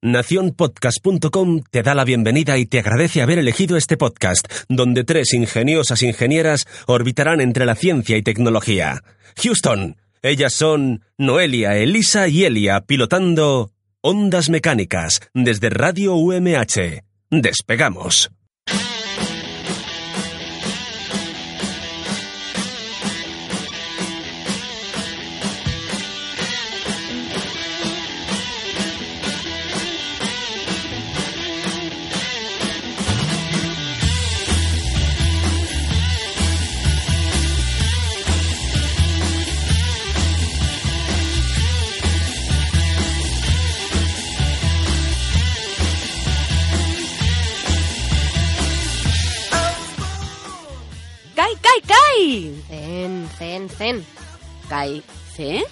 Naciónpodcast.com te da la bienvenida y te agradece haber elegido este podcast, donde tres ingeniosas ingenieras orbitarán entre la ciencia y tecnología. Houston, ellas son Noelia, Elisa y Elia, pilotando Ondas Mecánicas desde Radio UMH. Despegamos. Zen, zen, zen. Kai, ¿C?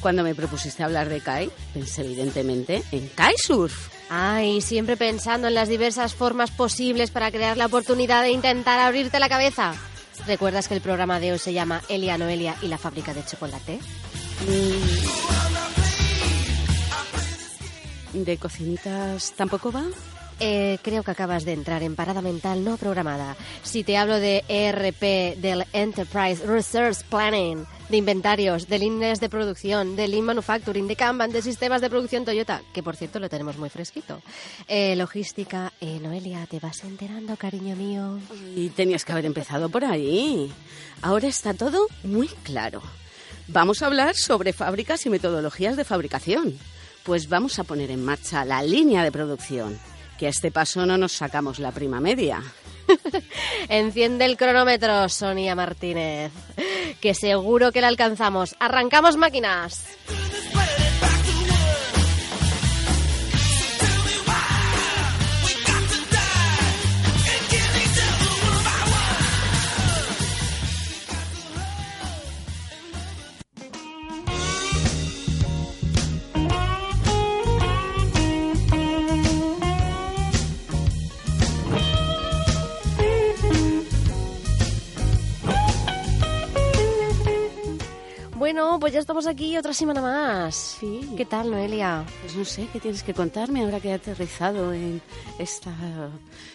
Cuando me propusiste hablar de Kai, pensé evidentemente en Kaisurf. Ay, siempre pensando en las diversas formas posibles para crear la oportunidad de intentar abrirte la cabeza. ¿Recuerdas que el programa de hoy se llama Elia Noelia y la fábrica de chocolate? ¿De cocinitas tampoco va? Eh, creo que acabas de entrar en parada mental no programada. Si te hablo de ERP, del Enterprise Resource Planning, de inventarios, de líneas de producción, de Lean Manufacturing, de Kanban, de sistemas de producción Toyota, que por cierto lo tenemos muy fresquito. Eh, logística, eh, Noelia, ¿te vas enterando, cariño mío? Y tenías que haber empezado por ahí. Ahora está todo muy claro. Vamos a hablar sobre fábricas y metodologías de fabricación. Pues vamos a poner en marcha la línea de producción. Que a este paso no nos sacamos la prima media. Enciende el cronómetro, Sonia Martínez, que seguro que la alcanzamos. ¡Arrancamos máquinas! Pues ya estamos aquí otra semana más. Sí. ¿Qué tal, Noelia? Pues no sé, ¿qué tienes que contarme ahora que he aterrizado en esta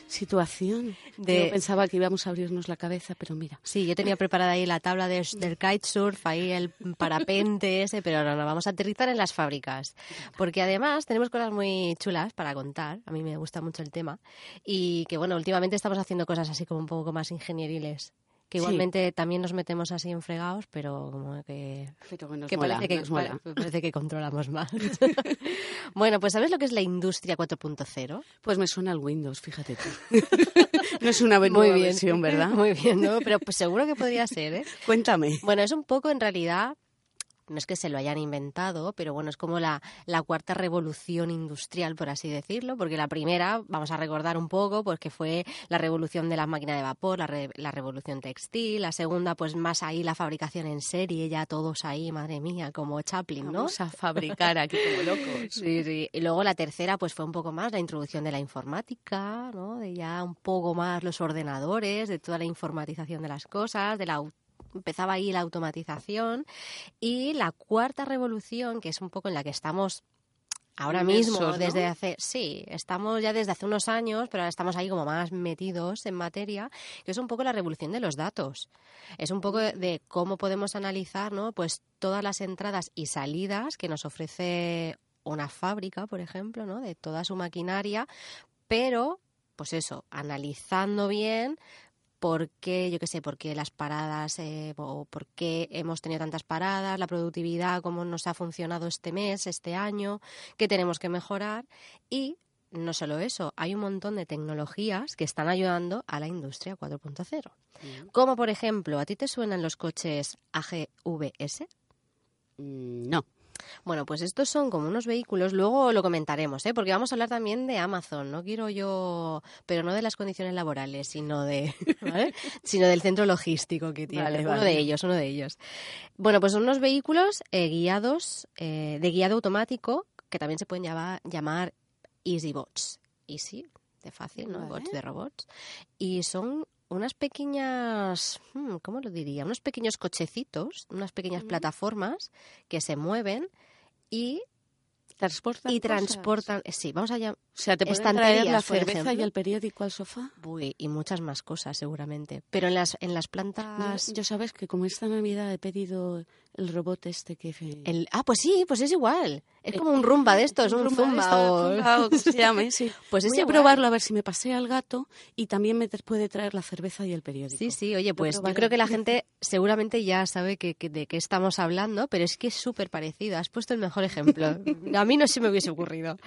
situación? De- Yo pensaba que íbamos a abrirnos la cabeza, pero mira. Sí, yo tenía preparada ahí la tabla de- del kitesurf, ahí el parapente ese, pero no, no, vamos a aterrizar en las fábricas. Porque además tenemos cosas muy chulas para contar, a mí me gusta mucho el tema, y que bueno, últimamente estamos haciendo cosas así como un poco más ingenieriles. Que Sí. igualmente también nos metemos así en fregados, pero como que Pero que nos que mola, parece, que, nos mola. pare- parece que controlamos más. bueno, pues ¿sabes lo que es la industria 4.0? Pues me suena el Windows, fíjate tú. no es una Muy nueva bien. versión, ¿verdad? Muy bien, ¿no? Pero pues seguro que podría ser, ¿eh? Cuéntame. Bueno, es un poco en realidad, no es que se lo hayan inventado, pero bueno, es como la, la cuarta revolución industrial, por así decirlo, porque la primera, vamos a recordar un poco, pues que fue la revolución de la máquina de vapor, la, re- la revolución textil, la segunda, pues más ahí la fabricación en serie, ya todos ahí, madre mía, como Chaplin, ¿no? Vamos a fabricar aquí como locos. Sí, sí. Y luego la tercera, pues fue un poco más la introducción de la informática, ¿no? De ya un poco más los ordenadores, de toda la informatización de las cosas, de la empezaba ahí la automatización y la cuarta revolución, que es un poco en la que estamos ahora mismo, ¿no? desde hace, sí, estamos ya desde hace unos años, pero ahora estamos ahí como más metidos en materia, que es un poco la revolución de los datos. Es un poco de, de cómo podemos analizar, ¿no? Pues todas las entradas y salidas que nos ofrece una fábrica, por ejemplo, ¿no? De toda su maquinaria, pero, pues eso, analizando bien por qué, yo qué sé, por qué las paradas eh, o por qué hemos tenido tantas paradas, la productividad, cómo nos ha funcionado este mes, este año, qué tenemos que mejorar y no solo eso, hay un montón de tecnologías que están ayudando a la industria 4.0. Como por ejemplo, ¿a ti te suenan los coches AGVS? Mm, No. Bueno, pues estos son como unos vehículos, luego lo comentaremos, ¿eh? porque vamos a hablar también de Amazon, no quiero yo, pero no de las condiciones laborales, sino de, ¿vale? sino del centro logístico que tiene, Vale, uno vale. de ellos, uno de ellos. Bueno, pues son unos vehículos eh, guiados, eh, de guiado automático, que también se pueden llamar, llamar EasyBots. Easy, de fácil, ¿no? Bots de robots. Y son unas pequeñas, hmm, ¿cómo lo diría? Unos pequeños cochecitos, unas pequeñas Ujú. plataformas que se mueven y transportan y cosas? transportan, sí, vamos allá. O sea, te pueden traer la cerveza y el periódico al sofá. Uy, y muchas más cosas seguramente. Pero en las en las plantas yo sabes que como esta Navidad he pedido el robot este que... el- ah, pues sí, pues es igual. Es como un rumba de estos, un, zumba, o- se llame, sí. Pues guay. probarlo a ver si me pasea el gato y también me puede traer la cerveza y el periódico. Sí, sí, oye, pues yo creo que la gente seguramente ya sabe que, que- de qué estamos hablando, pero es que es súper parecido. Has puesto el mejor ejemplo. A mí no se me hubiese ocurrido.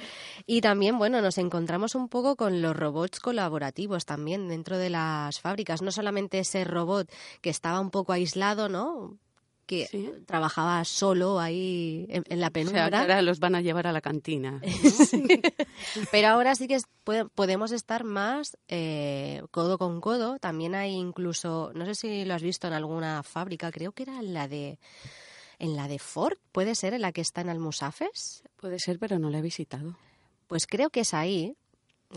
Y también, bueno, nos encontramos un poco con los robots colaborativos también dentro de las fábricas. No solamente ese robot que estaba un poco aislado, ¿no? Que Sí. trabajaba solo ahí en, en la O sea, penumbra. ahora los van a llevar a la cantina. Pero ahora sí que es- podemos estar más eh, codo con codo. También hay incluso, no sé si lo has visto en alguna fábrica, creo que era en la de en la de Ford, puede ser en la que está en Almusafes. Puede ser, pero no la he visitado. Pues creo que es ahí.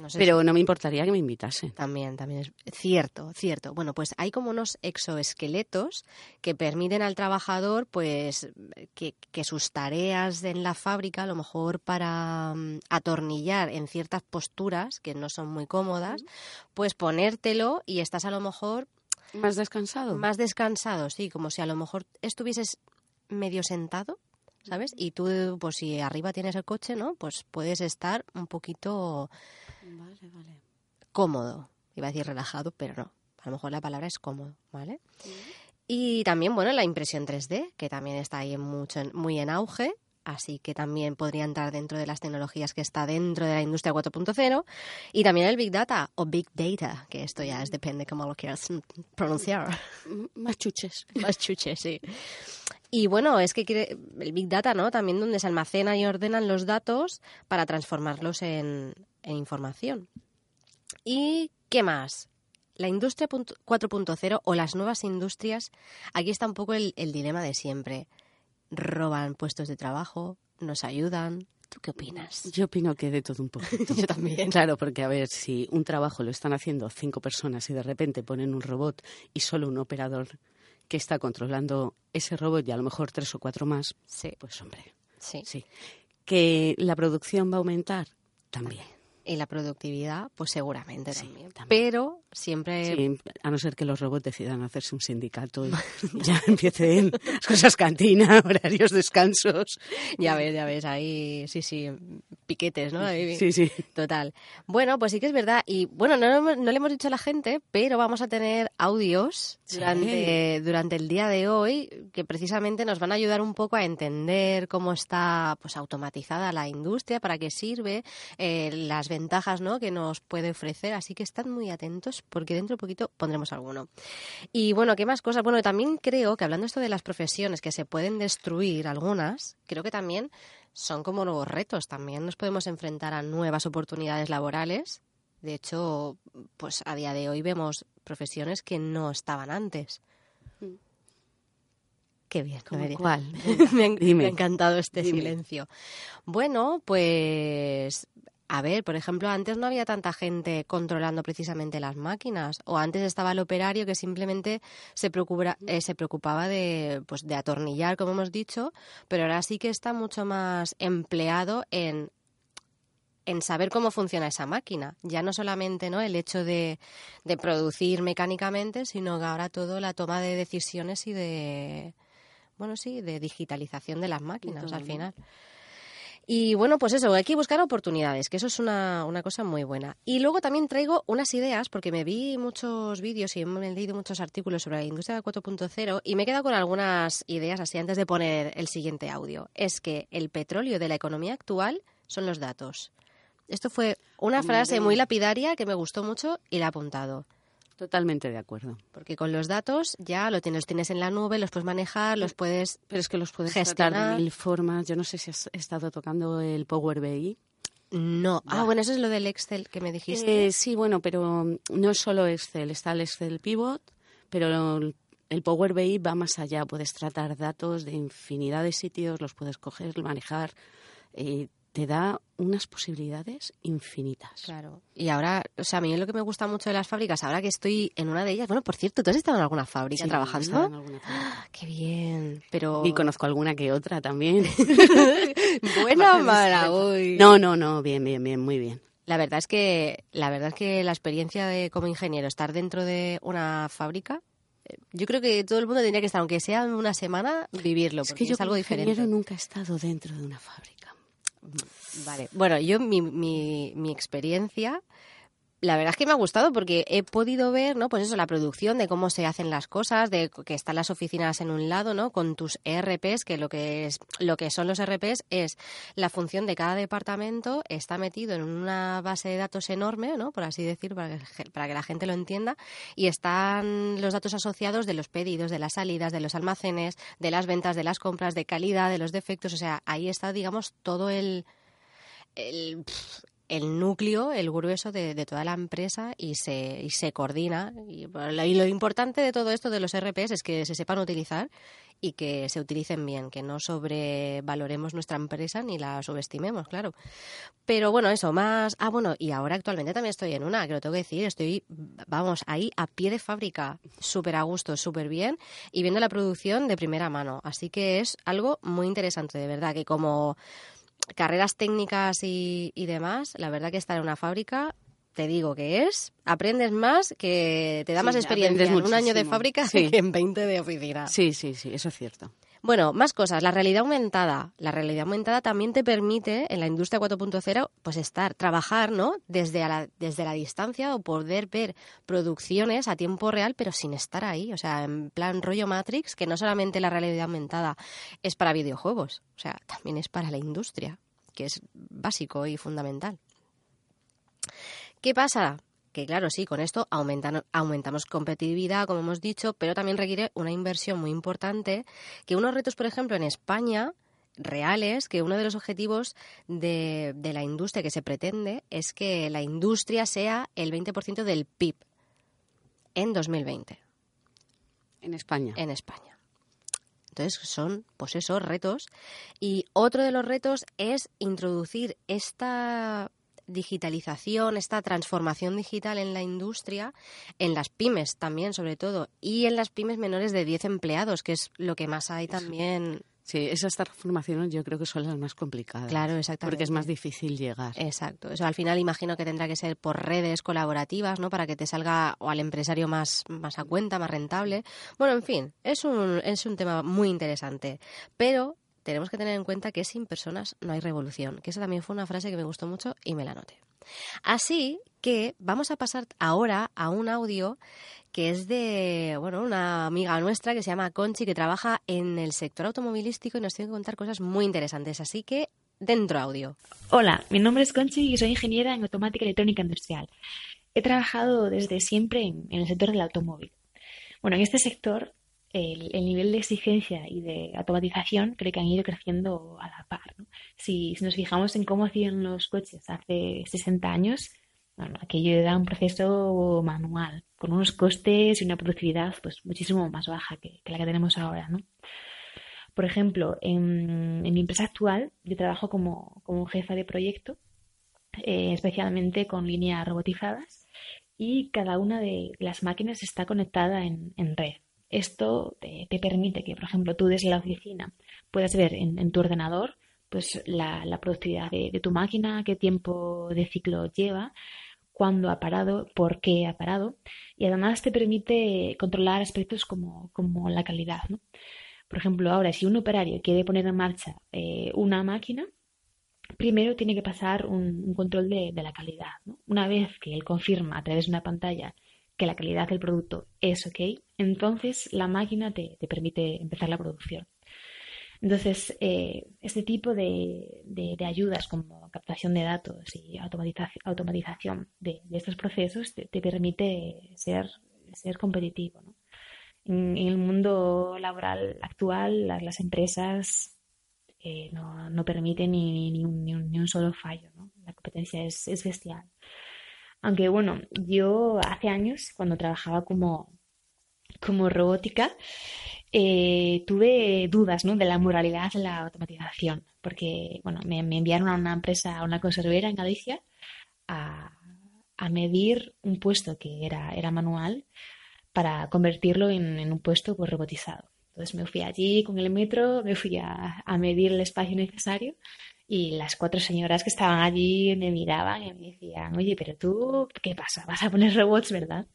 No sé Pero no me importaría que me invitasen. También, también es cierto, cierto. Bueno, pues hay como unos exoesqueletos que permiten al trabajador, pues, que, que sus tareas en la fábrica, a lo mejor para mm, atornillar en ciertas posturas que no son muy cómodas, pues ponértelo y estás a lo mejor ¿Más descansado? más descansado, sí, como si a lo mejor estuvieses medio sentado, ¿sabes? Y tú, pues si arriba tienes el coche, ¿no? Pues puedes estar un poquito Vale, vale. cómodo. Iba a decir relajado, pero no. A lo mejor la palabra es cómodo, ¿vale? Y también, bueno, la impresión 3D, que también está ahí mucho, muy en auge. Así que también podría entrar dentro de las tecnologías que está dentro de la industria 4.0. Y también el Big Data o Big Data, que esto ya es depende cómo lo quieras pronunciar. Más chuches. Más chuche, sí. Y bueno, es que quiere, el Big Data, ¿no? También donde se almacenan y ordenan los datos para transformarlos en, en información. ¿Y qué más? La industria punto- 4.0 o las nuevas industrias, aquí está un poco el, el dilema de siempre. Roban puestos de trabajo, nos ayudan. ¿Tú qué opinas? Yo opino que de todo un poquito. Yo también. Claro, porque a ver, si un trabajo lo están haciendo cinco personas y de repente ponen un robot y solo un operador que está controlando ese robot y a lo mejor tres o cuatro más, Sí, pues hombre, sí. sí. Que la producción va a aumentar, también. Y la productividad, pues seguramente Sí, también. también. Pero siempre Sí, a no ser que los robots decidan hacerse un sindicato y ya empiecen las cosas cantina, horarios, descansos. Ya ves, ya ves, ahí sí, sí, piquetes, ¿no? Ahí- Sí, sí. Total. Bueno, pues sí que es verdad. Y bueno, no, no le hemos dicho a la gente, pero vamos a tener audios Sí. durante, durante el día de hoy que precisamente nos van a ayudar un poco a entender cómo está pues automatizada la industria, para qué sirve, eh, las ventajas ¿no? que nos puede ofrecer. Así que estad muy atentos porque dentro de poquito pondremos alguno. Y bueno, ¿qué más cosas? Bueno, también creo que hablando esto de las profesiones que se pueden destruir algunas, creo que también son como nuevos retos. También nos podemos enfrentar a nuevas oportunidades laborales. De hecho, pues a día de hoy vemos profesiones que no estaban antes. Qué bien, ¿Cómo cuál? me, ha, me ha encantado este Dime. silencio. Bueno, pues a ver, por ejemplo, antes no había tanta gente controlando precisamente las máquinas, o antes estaba el operario que simplemente se, eh, se preocupaba de, pues, de atornillar, como hemos dicho, pero ahora sí que está mucho más empleado en en saber cómo funciona esa máquina. Ya no solamente ¿no? el hecho de, de producir mecánicamente, sino que ahora todo la toma de decisiones y de, bueno, sí, de digitalización de las máquinas al final. Y bueno, pues eso, hay que buscar oportunidades, que eso es una, una cosa muy buena. Y luego también traigo unas ideas, porque me vi muchos vídeos y me he leído muchos artículos sobre la industria 4.0 y me he quedado con algunas ideas así antes de poner el siguiente audio. Es que el petróleo de la economía actual son los datos. Esto fue una frase muy lapidaria que me gustó mucho y la he apuntado. Totalmente de acuerdo. Porque con los datos ya lo tienes, los tienes en la nube, los puedes manejar, los puedes Pero es que los puedes tratar Gestionar. de mil formas. Yo no sé si has estado tocando el Power BI. No. Ah, bueno, eso es lo del Excel que me dijiste. Eh, sí, bueno, pero no es solo Excel. Está el Excel Pivot, pero el Power BI va más allá. Puedes tratar datos de infinidad de sitios, los puedes coger, manejar. eh, te da unas posibilidades infinitas. Claro. Y ahora, o sea, a mí es lo que me gusta mucho de las fábricas, ahora que estoy en una de ellas, bueno, por cierto, ¿tú has estado en alguna fábrica Sí, trabajando? he en alguna fábrica. Qué bien, pero... Y conozco alguna que otra también. Buena mala, uy. No, no, no, bien, bien, bien, muy bien. La verdad es que la verdad es que la experiencia de como ingeniero estar dentro de una fábrica eh, yo creo que todo el mundo tendría que estar aunque sea una semana vivirlo Es porque que yo es algo como diferente. ingeniero nunca he estado dentro de una fábrica. Vale. Bueno, yo mi, mi, mi experiencia, la verdad es que me ha gustado porque he podido ver, ¿no? Pues eso, la producción de cómo se hacen las cosas, de que están las oficinas en un lado, ¿no? Con tus ERPs, que lo que es, lo que son los ERPs es la función de cada departamento está metido en una base de datos enorme, ¿no? Por así decir, para que, para que la gente lo entienda, y están los datos asociados de los pedidos, de las salidas, de los almacenes, de las ventas, de las compras, de calidad, de los defectos, o sea, ahí está, digamos, todo el el, el núcleo, el grueso de, de toda la empresa y se, y se coordina. Y, y lo importante de todo esto de los RPs es que se sepan utilizar y que se utilicen bien, que no sobrevaloremos nuestra empresa ni la subestimemos, claro. Pero bueno, eso, más... Ah, bueno, y ahora actualmente también estoy en una, que lo tengo que decir, estoy, vamos, ahí a pie de fábrica, súper a gusto, súper bien, y viendo la producción de primera mano. Así que es algo muy interesante, de verdad, que como carreras técnicas y, y demás, la verdad que estar en una fábrica, te digo que es, aprendes más, que te da Sí, más experiencia en un año de fábrica Sí. que en 20 de oficina. Sí, sí, sí, eso es cierto. Bueno, más cosas. La realidad aumentada. La realidad aumentada también te permite en la industria 4.0 pues estar, trabajar, ¿no? Desde, la, desde la distancia o poder ver producciones a tiempo real, pero sin estar ahí. O sea, en plan rollo Matrix, que no solamente la realidad aumentada es para videojuegos, o sea, también es para la industria, que es básico y fundamental. ¿Qué pasa? Que claro, sí, con esto aumentan- aumentamos competitividad, como hemos dicho, pero también requiere una inversión muy importante, que unos retos, por ejemplo, en España, reales, que uno de los objetivos de, de la industria que se pretende es que la industria sea el 20% del PIB en 2020 En España. en España. Entonces son, pues esos retos. Y otro de los retos es introducir esta digitalización, esta transformación digital en la industria, en las pymes también, sobre todo, y en las pymes menores de 10 empleados, que es lo que más hay también. Sí, esas transformaciones yo creo que son las más complicadas. Claro, exactamente. Porque es más difícil llegar. Exacto. Eso al final imagino que tendrá que ser por redes colaborativas, ¿no? Para que te salga o al empresario más, más a cuenta, más rentable. Bueno, en fin, es un, es un tema muy interesante. Pero tenemos que tener en cuenta que sin personas no hay revolución. Que esa también fue una frase que me gustó mucho y me la anoté. Así que vamos a pasar ahora a un audio que es de bueno una amiga nuestra que se llama Conchi que trabaja en el sector automovilístico y nos tiene que contar cosas muy interesantes. Así que dentro audio. Hola, mi nombre es Conchi y soy ingeniera en automática electrónica industrial. He trabajado desde siempre en, en el sector del automóvil. Bueno, en este sector el, el nivel de exigencia y de automatización creo que han ido creciendo a la par. Si, nos fijamos en cómo hacían los coches hace 60 años, bueno, aquello era un proceso manual, con unos costes y una productividad pues muchísimo más baja que, la que tenemos ahora. Por ejemplo, en, mi empresa actual yo trabajo como, como jefa de proyecto, eh, especialmente con líneas robotizadas, y cada una de las máquinas está conectada en red. Esto te, te, permite que, por ejemplo, tú desde la oficina puedas ver en, tu ordenador pues la, productividad de, tu máquina, qué tiempo de ciclo lleva, cuándo ha parado, por qué ha parado, y además te permite controlar aspectos como, como la calidad. ¿no? Por ejemplo, ahora, si un operario quiere poner en marcha eh, una máquina, primero tiene que pasar un, control de, la calidad. Una vez que él confirma a través de una pantalla que la calidad del producto es ok, entonces la máquina te, te permite empezar la producción. Entonces, eh, este tipo de, de, ayudas como captación de datos y automatiza automatización de, estos procesos te, te permite ser, ser competitivo. ¿no? En, el mundo laboral actual, las, las empresas eh, no, no, permiten ni, ni, un, ni, un, ni, un, solo fallo. ¿no? La competencia es, es bestial. Aunque bueno, yo hace años, cuando trabajaba como, como robótica, eh, tuve dudas ¿no? de la moralidad de la automatización, porque bueno, me, enviaron a una empresa, a una conservera en Galicia, a, medir un puesto que era, era manual para convertirlo en, un puesto pues, robotizado. Entonces me fui allí con el metro, me fui a, a medir el espacio necesario y las cuatro señoras que estaban allí me miraban y me decían, oye, pero tú, ¿qué pasa? ¿Vas a poner robots, verdad?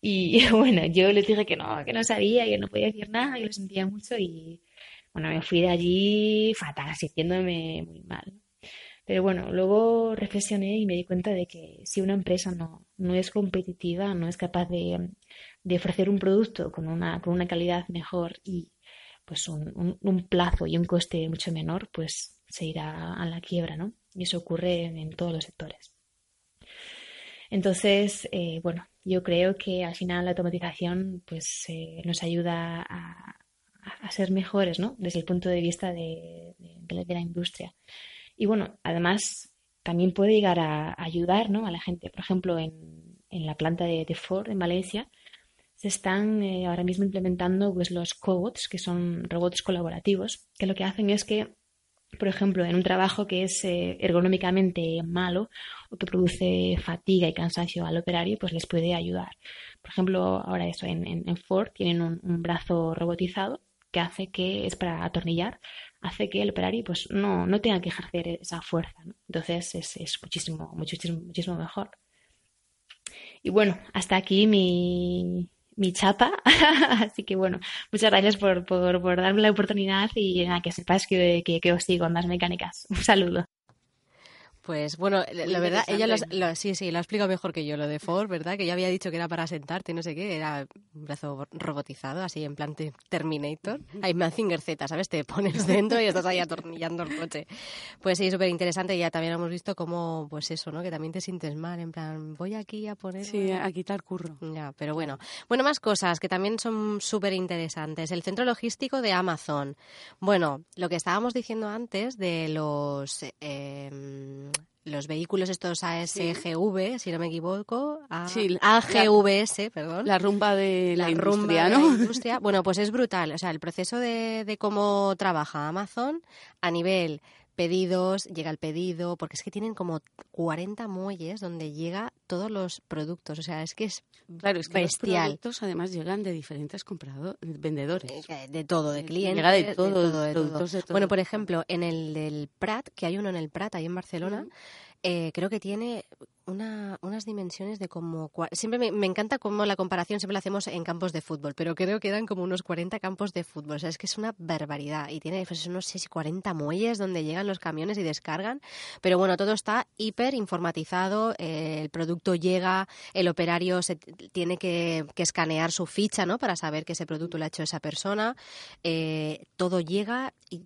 Y bueno, yo les dije que no, que no sabía, que no podía decir nada, que lo sentía mucho y bueno, me fui de allí fatal, sintiéndome muy mal. Pero bueno, luego reflexioné y me di cuenta de que si una empresa no, no es competitiva, no es capaz de, de ofrecer un producto con una, con una calidad mejor y pues un, un, plazo y un coste mucho menor, pues se irá a la quiebra, ¿no? Y eso ocurre en, todos los sectores. Entonces, eh, bueno, yo creo que al final la automatización pues eh, nos ayuda a, ser mejores, ¿no? Desde el punto de vista de, la industria. Y bueno, además también puede llegar a, ayudar, ¿no? A la gente. Por ejemplo, en, la planta de, Ford en Valencia, se están eh, ahora mismo implementando pues, los cobots, que son robots colaborativos, que lo que hacen es que, por ejemplo, en un trabajo que es eh, ergonómicamente malo o que produce fatiga y cansancio al operario, pues les puede ayudar. Por ejemplo, ahora eso, en, Ford tienen un, brazo robotizado que hace que es para atornillar, hace que el operario pues no, no tenga que ejercer esa fuerza. Entonces es, es muchísimo, muchísimo, muchísimo mejor. Y bueno, hasta aquí mi, mi chapa. Así que bueno, muchas gracias por, por, por darme la oportunidad y nada, que que, que, que os sigo en las mecánicas. Un saludo. Pues bueno, la verdad, ella lo, sí, sí, lo ha explicado mejor que yo lo de Ford, ¿verdad? Que ya había dicho que era para sentarte, no sé qué, era un brazo robotizado, así en plan Terminator. Hay Mazinger Z, ¿sabes? Te pones dentro y estás ahí atornillando el coche. Pues sí, súper interesante. Ya también hemos visto cómo, pues eso, ¿no? Que también te sientes mal, en plan, voy aquí a poner... Sí, a quitar curro. Ya, pero bueno. Bueno, más cosas que también son súper interesantes. El centro logístico de Amazon. Bueno, lo que estábamos diciendo antes de los... Eh, los vehículos estos ASGV, si no me equivoco, AGVS, perdón. La rumba de la, industria, ¿no? industria. Bueno, pues es brutal. O sea, el proceso de, de cómo trabaja Amazon a nivel pedidos, llega el pedido, porque es que tienen como 40 muelles donde llega todos los productos, o sea, es que es claro, es que bestial. Los productos además llegan de diferentes compradores, vendedores. De todo, de clientes. Llega de todo, de todo, Bueno, por ejemplo, en el del Prat, que hay uno en el Prat, ahí en Barcelona, eh, creo que tiene una, unas dimensiones de como... Siempre me, encanta cómo la comparación siempre la hacemos en campos de fútbol, pero creo que eran como unos 40 campos de fútbol. O es que es una barbaridad. Y tiene, pues, no sé si 40 muelles donde llegan los camiones y descargan. Pero bueno, todo está hiper informatizado. Eh, el producto llega, el operario se tiene que, escanear su ficha, ¿no? Para saber que ese producto lo ha hecho esa persona. Eh, todo llega y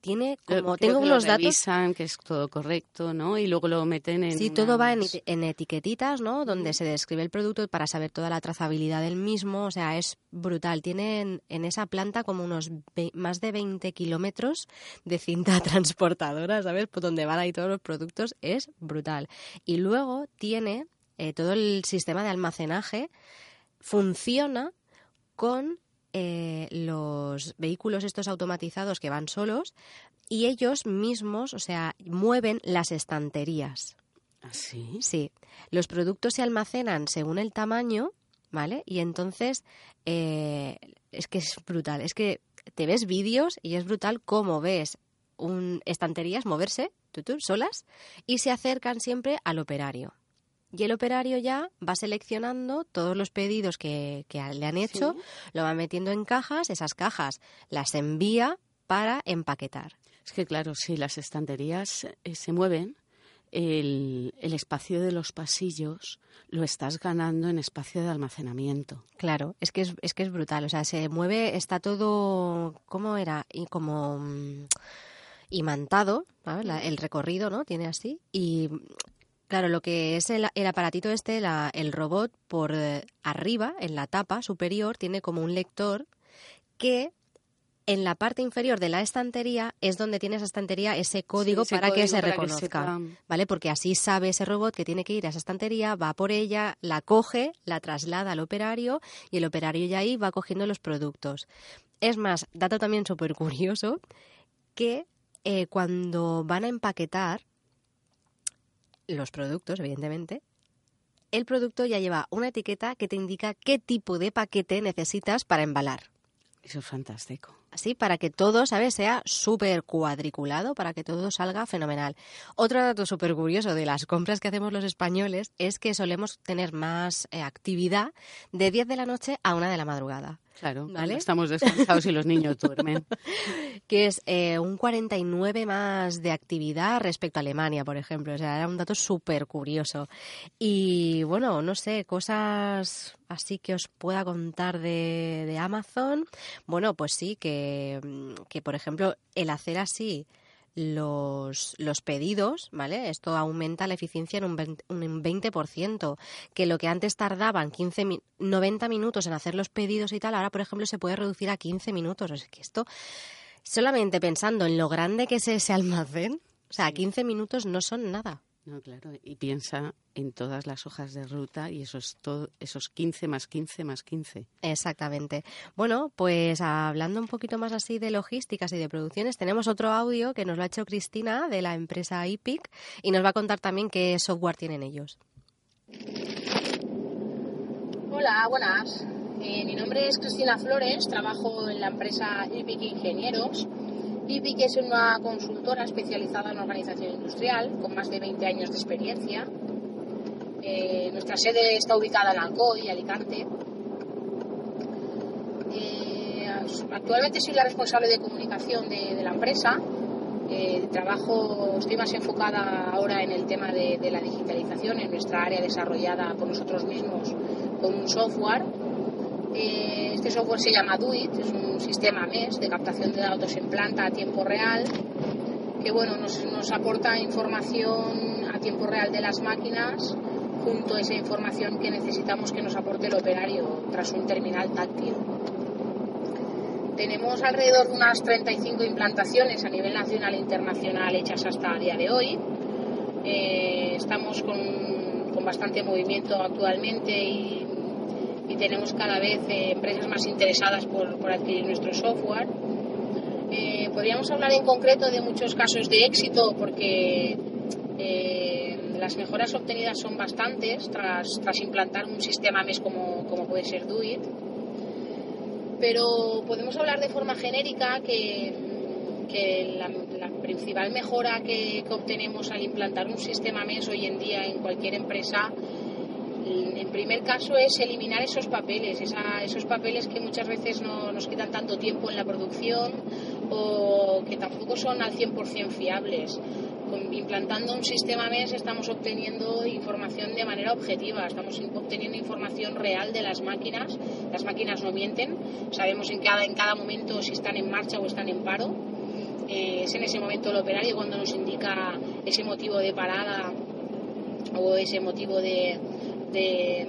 tiene como tengo unos datos revisan que es todo correcto no y luego lo meten en sí todo va en, etiquetitas no donde se describe el producto para saber toda la trazabilidad del mismo o sea es brutal. Tienen en esa planta como unos más de 20 kilómetros de cinta transportadora sabes por donde van ahí todos los productos es brutal. Y luego tiene eh, todo el sistema de almacenaje funciona con eh, los vehículos estos automatizados que van solos y ellos mismos, o sea, mueven las estanterías. ¿Así? ¿Ah, sí. Los productos se almacenan según el tamaño, ¿vale? Y entonces eh, es que es brutal. Es que te ves vídeos y es brutal cómo ves un, estanterías moverse, solas, y se acercan siempre al operario y el operario ya va seleccionando todos los pedidos que, le han hecho, lo va metiendo en cajas, esas cajas las envía para empaquetar. Es que claro, si las estanterías eh, se mueven, el, el, espacio de los pasillos lo estás ganando en espacio de almacenamiento. Claro, es que es, es que es brutal. O sea, se mueve, está todo, ¿cómo era? Y como mm, imantado, el recorrido, ¿no? Tiene así. Y Claro, lo que es el, aparatito este, el robot por eh, arriba, en la tapa superior, tiene como un lector que en la parte inferior de la estantería es donde tiene esa estantería ese código ese para que se para reconozca. ¿vale? Porque así sabe ese robot que tiene que ir a esa estantería, va por ella, la coge, la traslada al operario y el operario ya ahí va cogiendo los productos. Es más, dato también súper curioso, que eh, cuando van a empaquetar los productos, evidentemente, el producto ya lleva una etiqueta que te indica qué tipo de paquete necesitas para embalar. Eso es fantástico. Así, para que todo, ¿sabes?, sea súper cuadriculado, para que todo salga fenomenal. Otro dato súper curioso de las compras que hacemos los españoles es que solemos tener más eh, actividad de 10 de la noche a 1 de la madrugada. Claro, ¿Vale? estamos descansados y los niños duermen. que es eh, un 49 más de actividad respecto a Alemania, por ejemplo. O sea, era un dato súper curioso. Y bueno, no sé, cosas así que os pueda contar de, de Amazon. Bueno, pues sí, que, que por ejemplo, el hacer así los, los pedidos, ¿vale? Esto aumenta la eficiencia en un 20%, un 20%, que lo que antes tardaban 15 mi- 90 minutos en hacer los pedidos y tal, ahora, por ejemplo, se puede reducir a 15 minutos. Es que esto, solamente pensando en lo grande que es ese almacén, o sea, 15 minutos no son nada. No, claro, y piensa en todas las hojas de ruta y esos, to- esos 15 más 15 más 15. Exactamente. Bueno, pues hablando un poquito más así de logísticas y de producciones, tenemos otro audio que nos lo ha hecho Cristina de la empresa IPIC y nos va a contar también qué software tienen ellos. Hola, buenas. Eh, mi nombre es Cristina Flores, trabajo en la empresa IPIC Ingenieros. IPIC es una consultora especializada en organización industrial con más de 20 años de experiencia. Eh, nuestra sede está ubicada en Alcoy, Alicante. Eh, actualmente soy la responsable de comunicación de, de la empresa. Eh, trabajo, estoy más enfocada ahora en el tema de, de la digitalización en nuestra área desarrollada por nosotros mismos con un software. Eh, este software se llama DUIT, es un sistema MES de captación de datos en planta a tiempo real, que bueno, nos, nos aporta información a tiempo real de las máquinas junto a esa información que necesitamos que nos aporte el operario tras un terminal táctil. Tenemos alrededor de unas 35 implantaciones a nivel nacional e internacional hechas hasta el día de hoy. Eh, estamos con, con, bastante movimiento actualmente y, tenemos cada vez eh, empresas más interesadas por, por, adquirir nuestro software. Eh, podríamos hablar en concreto de muchos casos de éxito porque eh, las mejoras obtenidas son bastantes tras, tras implantar un sistema MES como, como puede ser DUIT pero podemos hablar de forma genérica que, que la, la, principal mejora que, que, obtenemos al implantar un sistema MES hoy en día en cualquier empresa, en primer caso es eliminar esos papeles, esa, esos papeles que muchas veces no, nos quitan tanto tiempo en la producción o que tampoco son al 100% fiables. Implantando un sistema MES estamos obteniendo información de manera objetiva, estamos obteniendo información real de las máquinas, las máquinas no mienten, sabemos en cada, en cada momento si están en marcha o están en paro, eh, es en ese momento el operario cuando nos indica ese motivo de parada o ese motivo de, de,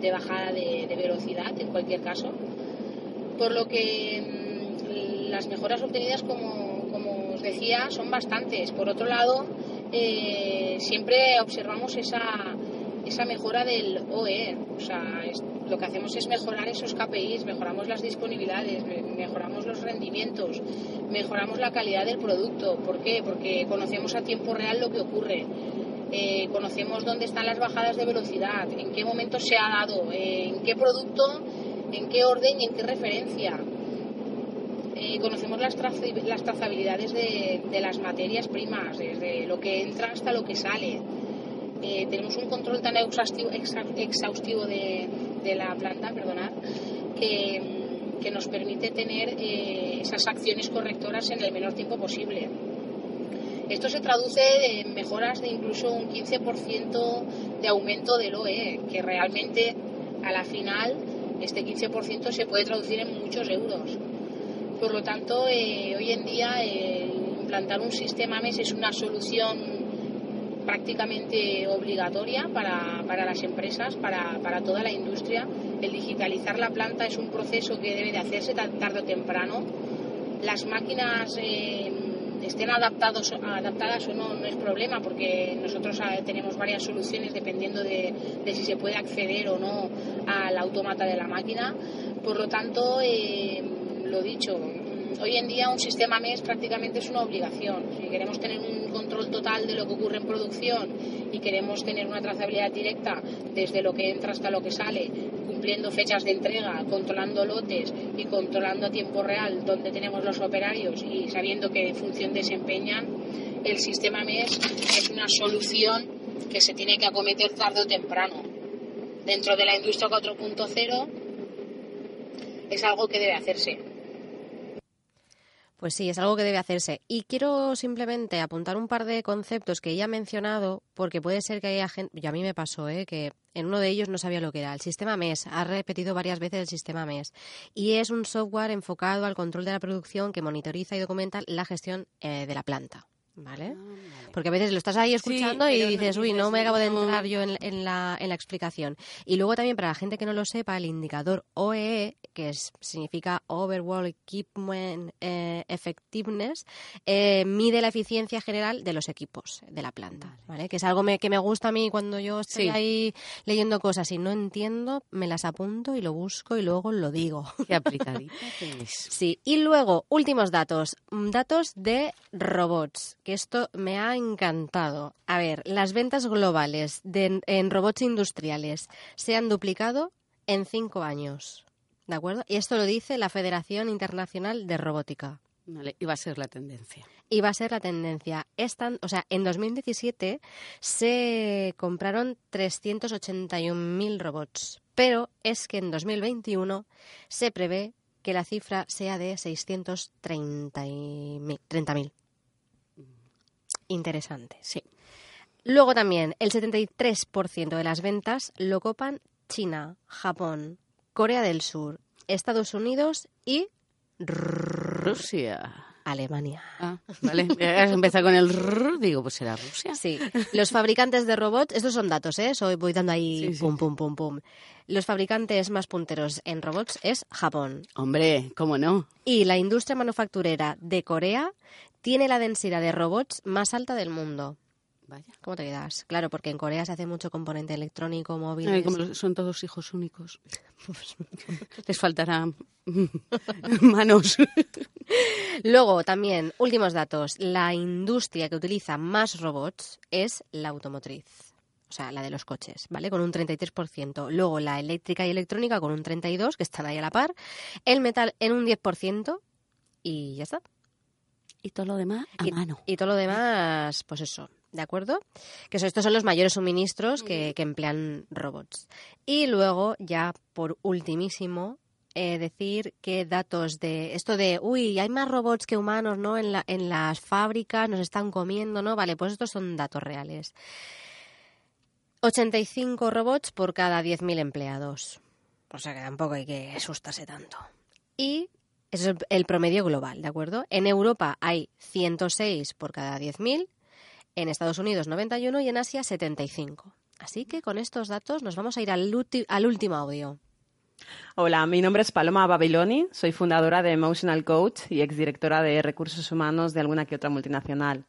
de bajada de, de, velocidad en cualquier caso, por lo que mmm, las mejoras obtenidas como os decía, son bastantes. Por otro lado, eh, siempre observamos esa, esa mejora del OE. O sea, lo que hacemos es mejorar esos KPIs, mejoramos las disponibilidades, mejoramos los rendimientos, mejoramos la calidad del producto. ¿Por qué? Porque conocemos a tiempo real lo que ocurre. Eh, conocemos dónde están las bajadas de velocidad, en qué momento se ha dado, eh, en qué producto, en qué orden y en qué referencia eh, conocemos las, tra las trazabilidades de, las materias primas, desde lo que entra hasta lo que sale. Eh, tenemos un control tan exhaustivo, exhaustivo de, la planta, perdonad, que, que nos permite tener esas acciones correctoras en el menor tiempo posible. Esto se traduce en mejoras de incluso un 15% de aumento del OE, que realmente a la final este 15% se puede traducir en muchos euros. Por lo tanto, eh, hoy en día eh, implantar un sistema MES es una solución prácticamente obligatoria para, para las empresas, para, para, toda la industria. El digitalizar la planta es un proceso que debe de hacerse tarde o temprano. las máquinas eh, estén adaptados, adaptadas o no, no es problema, porque nosotros ah, tenemos varias soluciones dependiendo de, si se puede acceder o no al automata de la máquina. Por lo tanto, eh, lo dicho, hoy en día un sistema MES prácticamente es una obligación. Si queremos tener un control total de lo que ocurre en producción y queremos tener una trazabilidad directa desde lo que entra hasta lo que sale, cumpliendo fechas de entrega, controlando lotes y controlando a tiempo real dónde tenemos los operarios y sabiendo qué función desempeñan, el sistema MES es una solución que se tiene que acometer tarde o temprano. Dentro de la industria 4.0 es algo que debe hacerse. Pues sí, es algo que debe hacerse. Y quiero simplemente apuntar un par de conceptos que ella ha mencionado, porque puede ser que haya gente, y a mí me pasó, ¿eh? que en uno de ellos no sabía lo que era. El sistema MES, ha repetido varias veces el sistema MES. Y es un software enfocado al control de la producción que monitoriza y documenta la gestión eh, de la planta. ¿Vale? Ah, Porque a veces lo estás ahí escuchando y dices, uy, no me acabo de entrar yo en, la, en la explicación. Y luego también, para la gente que no lo sepa, el indicador OEE, que significa Overall Equipment eh, Effectiveness, eh, mide la eficiencia general de los equipos de la planta, ¿vale? Que es algo que me gusta a mí cuando yo estoy ahí leyendo cosas y no entiendo, me las apunto y lo busco y luego lo digo. Qué aplicadita Sí, y luego, últimos datos, mm, datos de robots que esto me ha encantado. A ver, las ventas globales en robots industriales se han duplicado en cinco años. ¿De acuerdo? Y esto lo dice la Federación Internacional de Robótica. Vale, y va a ser la tendencia. Y va a ser la tendencia. o sea, en 2017 se compraron 381.000 robots, pero es que en 2021 se prevé que la cifra sea de 630.000 interesante, sí. Luego también, el 73% de las ventas lo copan China, Japón, Corea del Sur, Estados Unidos y Rusia. Alemania. Ah, vale. Empezar con el digo, pues será Rusia. Sí. Los fabricantes de robots, estos son datos, ¿eh? Soy, voy dando ahí pum, pum, pum, pum. Los fabricantes más punteros en robots es Japón. Hombre, ¿cómo no? Y la industria manufacturera de Corea tiene la densidad de robots más alta del mundo. Vaya. ¿Cómo te quedas? Claro, porque en Corea se hace mucho componente electrónico, móvil. son todos hijos únicos. Les faltará manos. Luego, también, últimos datos. La industria que utiliza más robots es la automotriz. O sea, la de los coches, ¿vale? Con un 33%. Luego la eléctrica y electrónica con un 32%, que están ahí a la par. El metal en un 10% y ya está. Y todo lo demás a mano. Y todo lo demás, pues eso, ¿de acuerdo? Que estos son los mayores suministros que, emplean robots. Y luego, ya por ultimísimo, eh, decir que datos de esto de, uy, hay más robots que humanos, ¿no? En, la, en las fábricas nos están comiendo, ¿no? Vale, pues estos son datos reales. 85 robots por cada 10.000 empleados. O sea que tampoco hay que asustarse tanto. Y ese es el promedio global, ¿de acuerdo? En Europa hay 106 por cada 10.000, en Estados Unidos 91 y en Asia 75. Así que con estos datos nos vamos a ir al, al último audio. Hola, mi nombre es Paloma Babiloni, soy fundadora de Emotional Coach y exdirectora de recursos humanos de alguna que otra multinacional.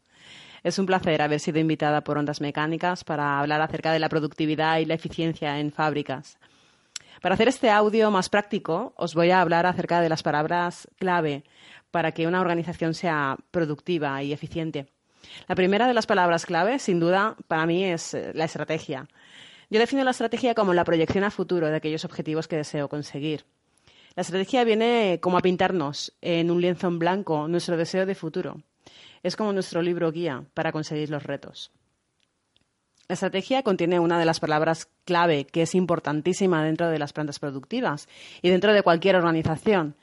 Es un placer haber sido invitada por Ondas Mecánicas para hablar acerca de la productividad y la eficiencia en fábricas. Para hacer este audio más práctico, os voy a hablar acerca de las palabras clave para que una organización sea productiva y eficiente. La primera de las palabras clave, sin duda, para mí es eh, la estrategia. Yo defino la estrategia como la proyección a futuro de aquellos objetivos que deseo conseguir. La estrategia viene como a pintarnos en un lienzo en blanco nuestro deseo de futuro. Es como nuestro libro guía para conseguir los retos. La estrategia contiene una de las palabras clave que es importantísima dentro de las plantas productivas y dentro de cualquier organización.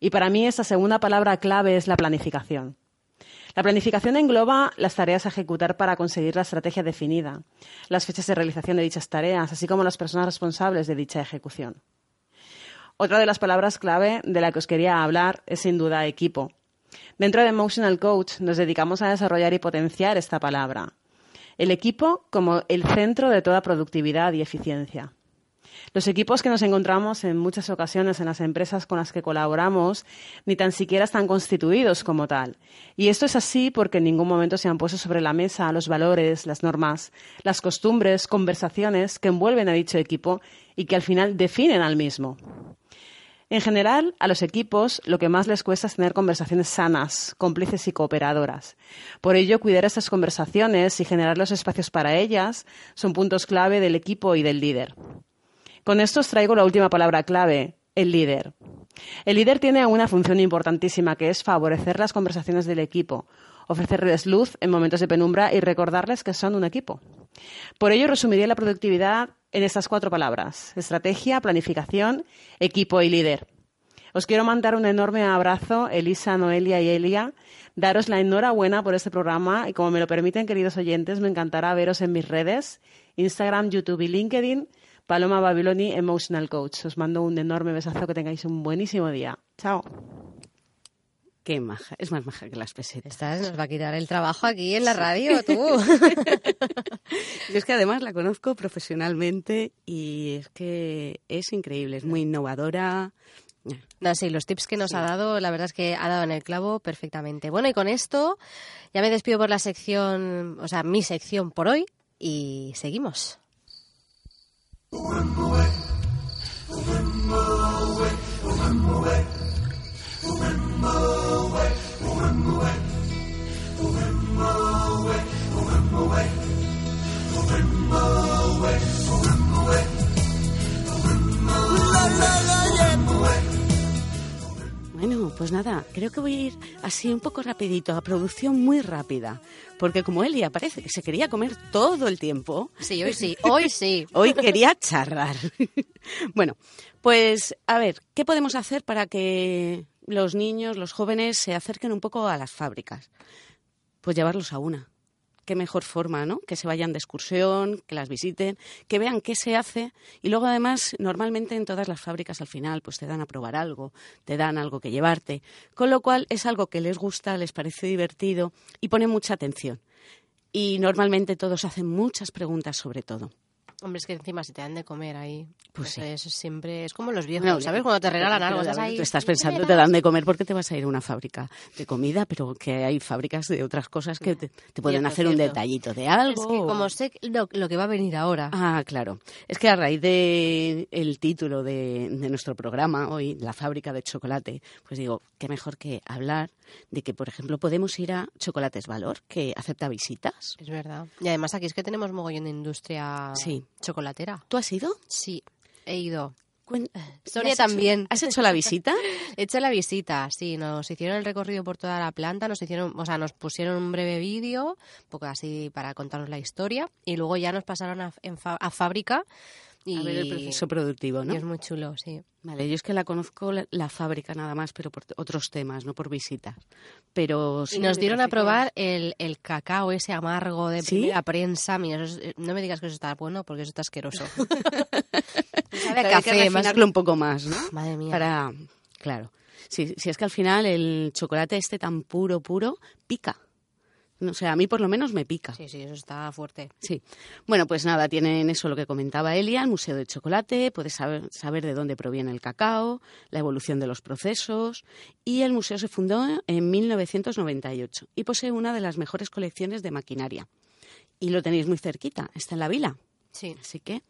Y para mí esa segunda palabra clave es la planificación. La planificación engloba las tareas a ejecutar para conseguir la estrategia definida, las fechas de realización de dichas tareas, así como las personas responsables de dicha ejecución. Otra de las palabras clave de la que os quería hablar es sin duda equipo. Dentro de Emotional Coach nos dedicamos a desarrollar y potenciar esta palabra el equipo como el centro de toda productividad y eficiencia. Los equipos que nos encontramos en muchas ocasiones en las empresas con las que colaboramos ni tan siquiera están constituidos como tal. Y esto es así porque en ningún momento se han puesto sobre la mesa los valores, las normas, las costumbres, conversaciones que envuelven a dicho equipo y que al final definen al mismo. En general, a los equipos lo que más les cuesta es tener conversaciones sanas, cómplices y cooperadoras. Por ello, cuidar esas conversaciones y generar los espacios para ellas son puntos clave del equipo y del líder. Con esto os traigo la última palabra clave, el líder. El líder tiene una función importantísima que es favorecer las conversaciones del equipo, ofrecerles luz en momentos de penumbra y recordarles que son un equipo. Por ello, resumiría la productividad en estas cuatro palabras. Estrategia, planificación, equipo y líder. Os quiero mandar un enorme abrazo, Elisa, Noelia y Elia. Daros la enhorabuena por este programa y como me lo permiten, queridos oyentes, me encantará veros en mis redes, Instagram, YouTube y LinkedIn Paloma Babiloni, Emotional Coach. Os mando un enorme besazo, que tengáis un buenísimo día. Chao. Qué maja, es más maja que las pesetas. Esta nos va a quitar el trabajo aquí en la radio, tú. Yo es que además la conozco profesionalmente y es que es increíble, es muy innovadora. No, sí, los tips que nos ha dado, la verdad es que ha dado en el clavo perfectamente. Bueno, y con esto ya me despido por la sección, o sea, mi sección por hoy y seguimos. Bueno, pues nada, creo que voy a ir así un poco rapidito, a producción muy rápida, porque como Elia parece que se quería comer todo el tiempo. Sí, hoy sí, hoy sí. hoy quería charrar. bueno, pues a ver, ¿qué podemos hacer para que los niños, los jóvenes se acerquen un poco a las fábricas? Pues llevarlos a una qué mejor forma, ¿no? Que se vayan de excursión, que las visiten, que vean qué se hace y luego además normalmente en todas las fábricas al final pues te dan a probar algo, te dan algo que llevarte, con lo cual es algo que les gusta, les parece divertido y ponen mucha atención. Y normalmente todos hacen muchas preguntas sobre todo. Hombre, es que encima si te dan de comer ahí, pues, pues eso siempre es como los viejos, ¿sabes? Cuando te regalan algo, estás ahí. Tú estás pensando, te dan de comer porque te vas a ir a una fábrica de comida, pero que hay fábricas de otras cosas que te, pueden hacer un detallito de algo. Es que como sé lo, que va a venir ahora. Ah, claro. Es que a raíz del el título de, de nuestro programa hoy, La fábrica de chocolate, pues digo, qué mejor que hablar de que, por ejemplo, podemos ir a Chocolates Valor, que acepta visitas. Es verdad. Y además aquí es que tenemos mogollón de industria chocolatera. ¿Tú has ido? Sí, he ido. Sonia también. ¿Has hecho la visita? He hecho la visita, sí. Nos hicieron el recorrido por toda la planta, nos hicieron, o sea, nos pusieron un breve vídeo, un poco así para contarnos la historia, y luego ya nos pasaron a, a fábrica y, a ver el proceso productivo, ¿no? es muy chulo, sí. Vale, yo es que la conozco la, fábrica nada más, pero por otros temas, no por visitas. Pero sí, nos dieron a probar el, el, cacao ese amargo de primera prensa. Mira, eh, no me digas que eso está bueno porque eso está asqueroso. Sabe a café, que más... un poco más, ¿no? Madre mía. Para, claro. Si, si es que al final el chocolate este tan puro, puro, pica. O sea, a mí por lo menos me pica. Sí, sí, eso está fuerte. Sí. Bueno, pues nada, tienen eso lo que comentaba Elia, el Museo de Chocolate, puedes saber, saber de dónde proviene el cacao, la evolución de los procesos y el museo se fundó en 1998 y posee una de las mejores colecciones de maquinaria. Y lo tenéis muy cerquita, está en la vila. Sí. Así que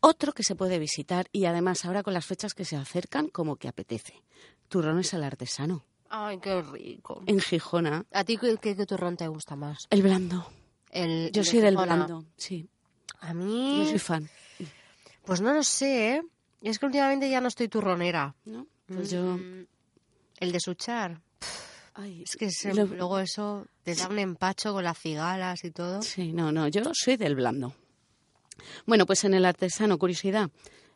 otro que se puede visitar y además ahora con las fechas que se acercan como que apetece. Turrones al artesano. Ay, qué rico. En Gijona. ¿A ti qué, qué, turrón te gusta más? El blando. El, Yo soy del blando, sí. A mí... Yo soy fan. Pues no lo sé, ¿eh? Es que últimamente ya no estoy turronera. ¿No? Pues yo... Mm, el de suchar. Ay, es que luego eso te da un empacho con las cigalas y todo. Sí, no, no, yo soy del blando. Bueno, pues en el artesano, curiosidad,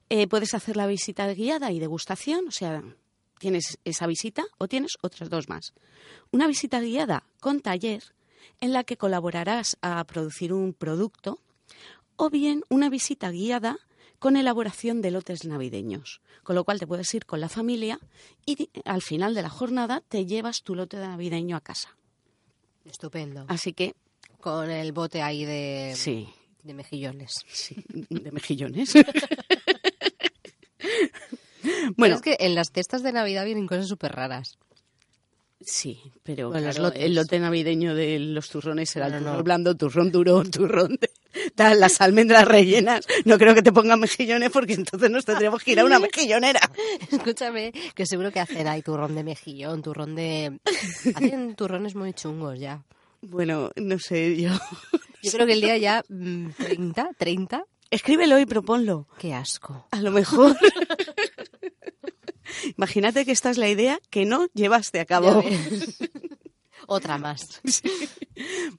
eh, puedes hacer la visita guiada y degustación, o sea, tienes esa visita o tienes otras dos más. Una visita guiada con taller en la que colaborarás a producir un producto o bien una visita guiada con elaboración de lotes navideños, con lo cual te puedes ir con la familia y al final de la jornada te llevas tu lote navideño a casa. Estupendo. Así que con el bote ahí de sí. de mejillones. Sí, de mejillones. Bueno, es que en las cestas de Navidad vienen cosas súper raras. Sí, pero Bueno, claro, el lote navideño de los turrones será el No, no, turrón no. blando, turrón duro, turrón de tal, las almendras rellenas. No creo que te pongan mejillones porque entonces nos tendríamos que ir a una mejillonera. Escúchame, que seguro que hacen ahí turrón de mejillón, turrón de... Hacen turrones muy chungos ya. Bueno, no sé, yo... Yo creo que el día ya mm, 30, 30, Escríbelo y proponlo. qué asco. A lo mejor... Imagínate que esta es la idea que no llevaste a cabo. Otra más.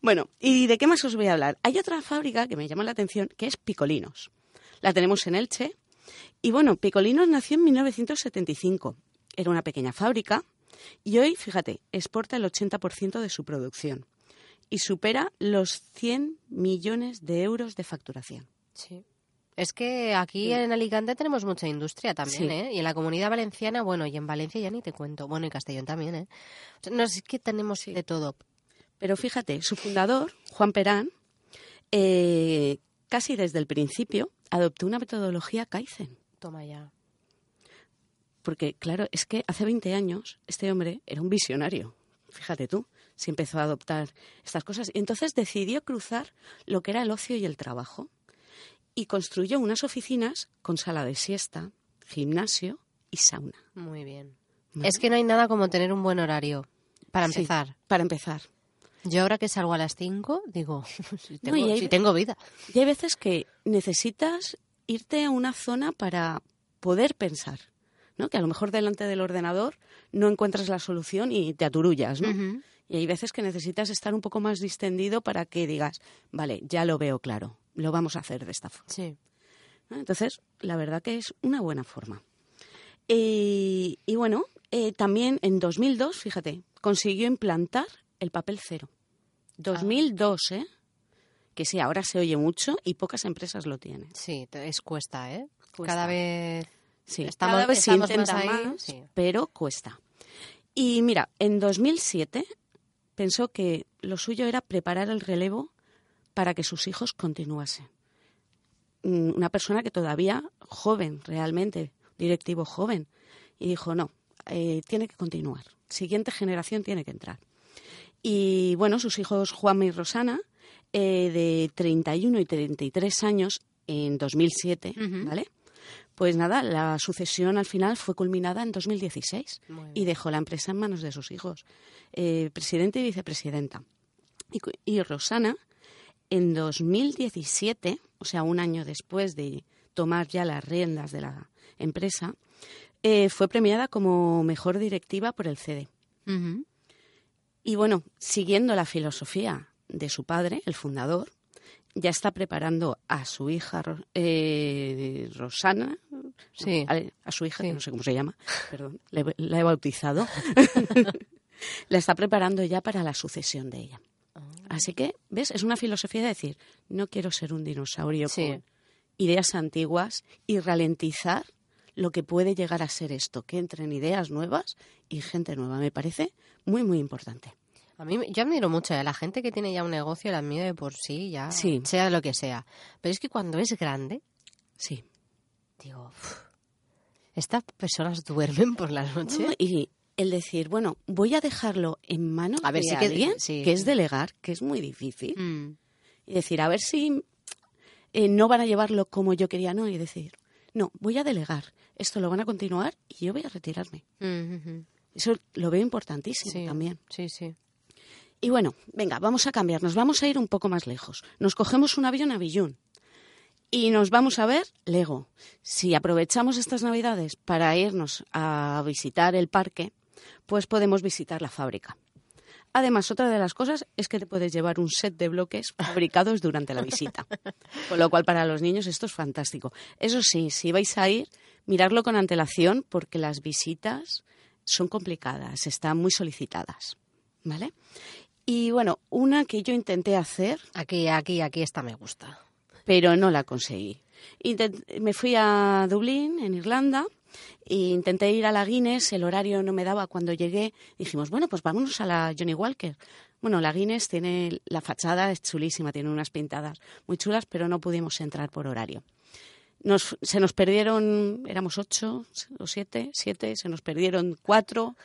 Bueno, ¿y de qué más os voy a hablar? Hay otra fábrica que me llama la atención, que es Picolinos. La tenemos en Elche. Y bueno, Picolinos nació en 1975. Era una pequeña fábrica y hoy, fíjate, exporta el 80% de su producción y supera los 100 millones de euros de facturación. Sí. Es que aquí en Alicante tenemos mucha industria también, Sí. ¿eh? Y en la comunidad valenciana, bueno, y en Valencia ya ni te cuento. Bueno, y Castellón también, ¿eh? O sea, no, es que tenemos de todo. Pero fíjate, su fundador, Juan Perán, eh, casi desde el principio adoptó una metodología Kaizen. Toma ya. Porque, claro, es que hace 20 años este hombre era un visionario. Fíjate tú, si empezó a adoptar estas cosas. Y entonces decidió cruzar lo que era el ocio y el trabajo. Y construyó unas oficinas con sala de siesta, gimnasio y sauna. Muy bien. ¿Vale? Es que no hay nada como tener un buen horario. Para Sí, empezar. para empezar. Yo ahora que salgo a las 5, digo, si tengo, y hay- si tengo vida. Y hay veces que necesitas irte a una zona para poder pensar. ¿no? Que a lo mejor delante del ordenador no encuentras la solución y te aturullas, ¿no? Y hay veces que necesitas estar un poco más distendido para que digas, vale, ya lo veo claro, lo vamos a hacer de esta forma. Sí. Entonces, la verdad que es una buena forma. Y, y bueno, eh, también en 2002, fíjate, consiguió implantar el papel cero. 2002, ¿eh? Que sí, ahora se oye mucho y pocas empresas lo tienen. Sí, es cuesta, ¿eh? Cuesta. Cada vez... Sí, Estamos- cada vez se intenta más más, ahí, sí. pero cuesta. Y mira, en 2007 pensó que lo suyo era preparar el relevo para que sus hijos continuasen. Mm, Una persona que todavía joven, realmente, directivo joven, y dijo, no, eh, tiene que continuar. Siguiente generación tiene que entrar. Y bueno, sus hijos Juanma y Rosana, eh, de 31 y 33 años en 2007, Ujú. ¿vale? Pues nada, la sucesión al final fue culminada en 2016 Muy bien. y dejó la empresa en manos de sus hijos, eh, presidente y vicepresidenta. Y Rosana, en 2017, o sea, un año después de tomar ya las riendas de la empresa, eh, fue premiada como mejor directiva por el CD. Y bueno, siguiendo la filosofía de su padre, el fundador, ya está preparando a su hija eh, Rosana, Sí. a, a su hija, Sí. que no sé cómo se llama, perdón, la he- la he bautizado, la está preparando ya para la sucesión de ella. Así que, ¿ves? Es una filosofía de decir, no quiero ser un dinosaurio Sí. con ideas antiguas y ralentizar lo que puede llegar a ser esto, que entren ideas nuevas y gente nueva. Me parece muy, muy importante. A mí, yo admiro mucho a la gente que tiene ya un negocio, la admiro de por sí, ya Sí. sea lo que sea. Pero es que cuando es grande, Sí. digo, "Uf, estas personas duermen por la noche. No, y el decir, bueno, voy a dejarlo en manos A ver, de sí que- alguien, sí. que es delegar, que es muy difícil, Mm. y decir, a ver si eh, no van a llevarlo como yo quería, no, y decir, no, voy a delegar, esto lo van a continuar y yo voy a retirarme. Mm, ujú. Eso lo veo importantísimo Sí, también. Sí, sí. Y bueno, venga, vamos a cambiar, nos vamos a ir un poco más lejos. Nos cogemos un avión a Billún y nos vamos a ver Lego. Si aprovechamos estas navidades para irnos a visitar el parque, pues podemos visitar la fábrica. Además, otra de las cosas es que te puedes llevar un set de bloques fabricados durante la visita. Con lo cual, para los niños esto es fantástico. Eso sí, si vais a ir, mirarlo con antelación porque las visitas son complicadas, están muy solicitadas. ¿Vale? Y bueno, una que yo intenté hacer, Aquí, aquí, aquí esta me gusta. pero no la conseguí. Intent- me fui a Dublín, en Irlanda, e intenté ir a la Guinness, el horario no me daba cuando llegué. Dijimos, bueno, pues vámonos a la Johnny Walker. Bueno, la Guinness tiene, la fachada es chulísima, tiene unas pintadas muy chulas, pero no pudimos entrar por horario. nos, se nos perdieron, éramos ocho o siete, siete, se nos perdieron cuatro.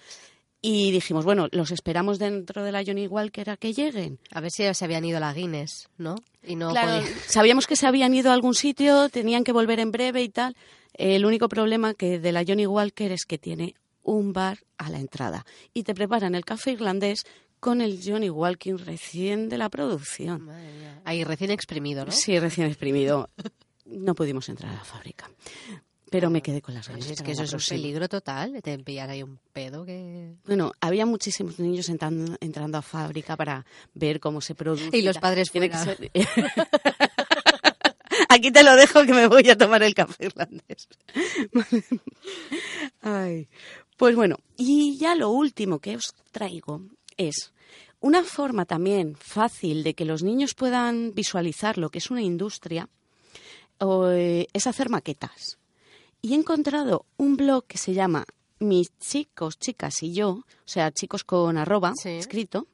Y dijimos, bueno, los esperamos dentro de la Johnny Walker a que lleguen. A ver si se habían ido a la Guinness, ¿no? Y no Claro, sabíamos que se habían ido a algún sitio, tenían que volver en breve y tal. El único problema que de la Johnny Walker es que tiene un bar a la entrada y te preparan el café irlandés con el Johnny Walker recién de la producción. Madre mía. Ahí recién exprimido, ¿no? Sí, recién exprimido. No pudimos entrar a la fábrica, pero me quedé con las ganas. Es que eso es un peligro total, te pillar ahí un pedo que... Bueno, había muchísimos niños entrando, entrando a fábrica para ver cómo se produce. Y los padres Tiene que ser- Aquí te lo dejo que me voy a tomar el café irlandés. Ay. Pues bueno, y ya lo último que os traigo es una forma también fácil de que los niños puedan visualizar lo que es una industria, o, eh, es hacer maquetas. Y he encontrado un blog que se llama Mis chicos, chicas y yo, o sea, chicos con arroba Sí. escrito,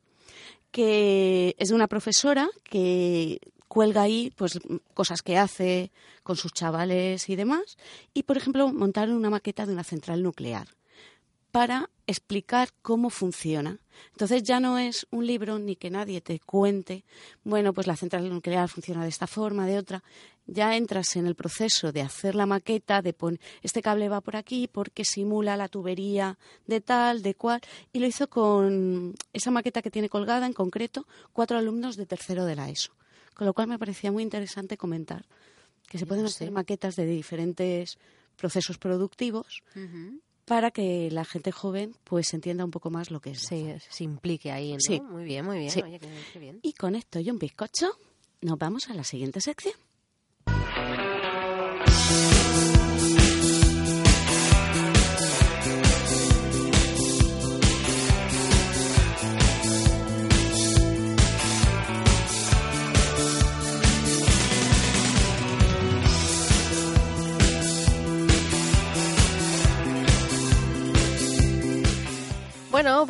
que es de una profesora que cuelga ahí pues cosas que hace con sus chavales y demás y por ejemplo montar una maqueta de una central nuclear para explicar cómo funciona. Entonces ya no es un libro ni que nadie te cuente, bueno, pues la central nuclear funciona de esta forma, de otra. Ya entras en el proceso de hacer la maqueta, de poner este cable va por aquí porque simula la tubería de tal, de cual, y lo hizo con esa maqueta que tiene colgada en concreto cuatro alumnos de tercero de la ESO. Con lo cual me parecía muy interesante comentar que se pueden hacer maquetas de diferentes procesos productivos para que la gente joven pues entienda un poco más lo que es. Sí, se implique ahí, ¿no? Sí. Muy bien, muy bien. Sí. Oye, qué, qué bien. Y con esto y un bizcocho, nos vamos a la siguiente sección.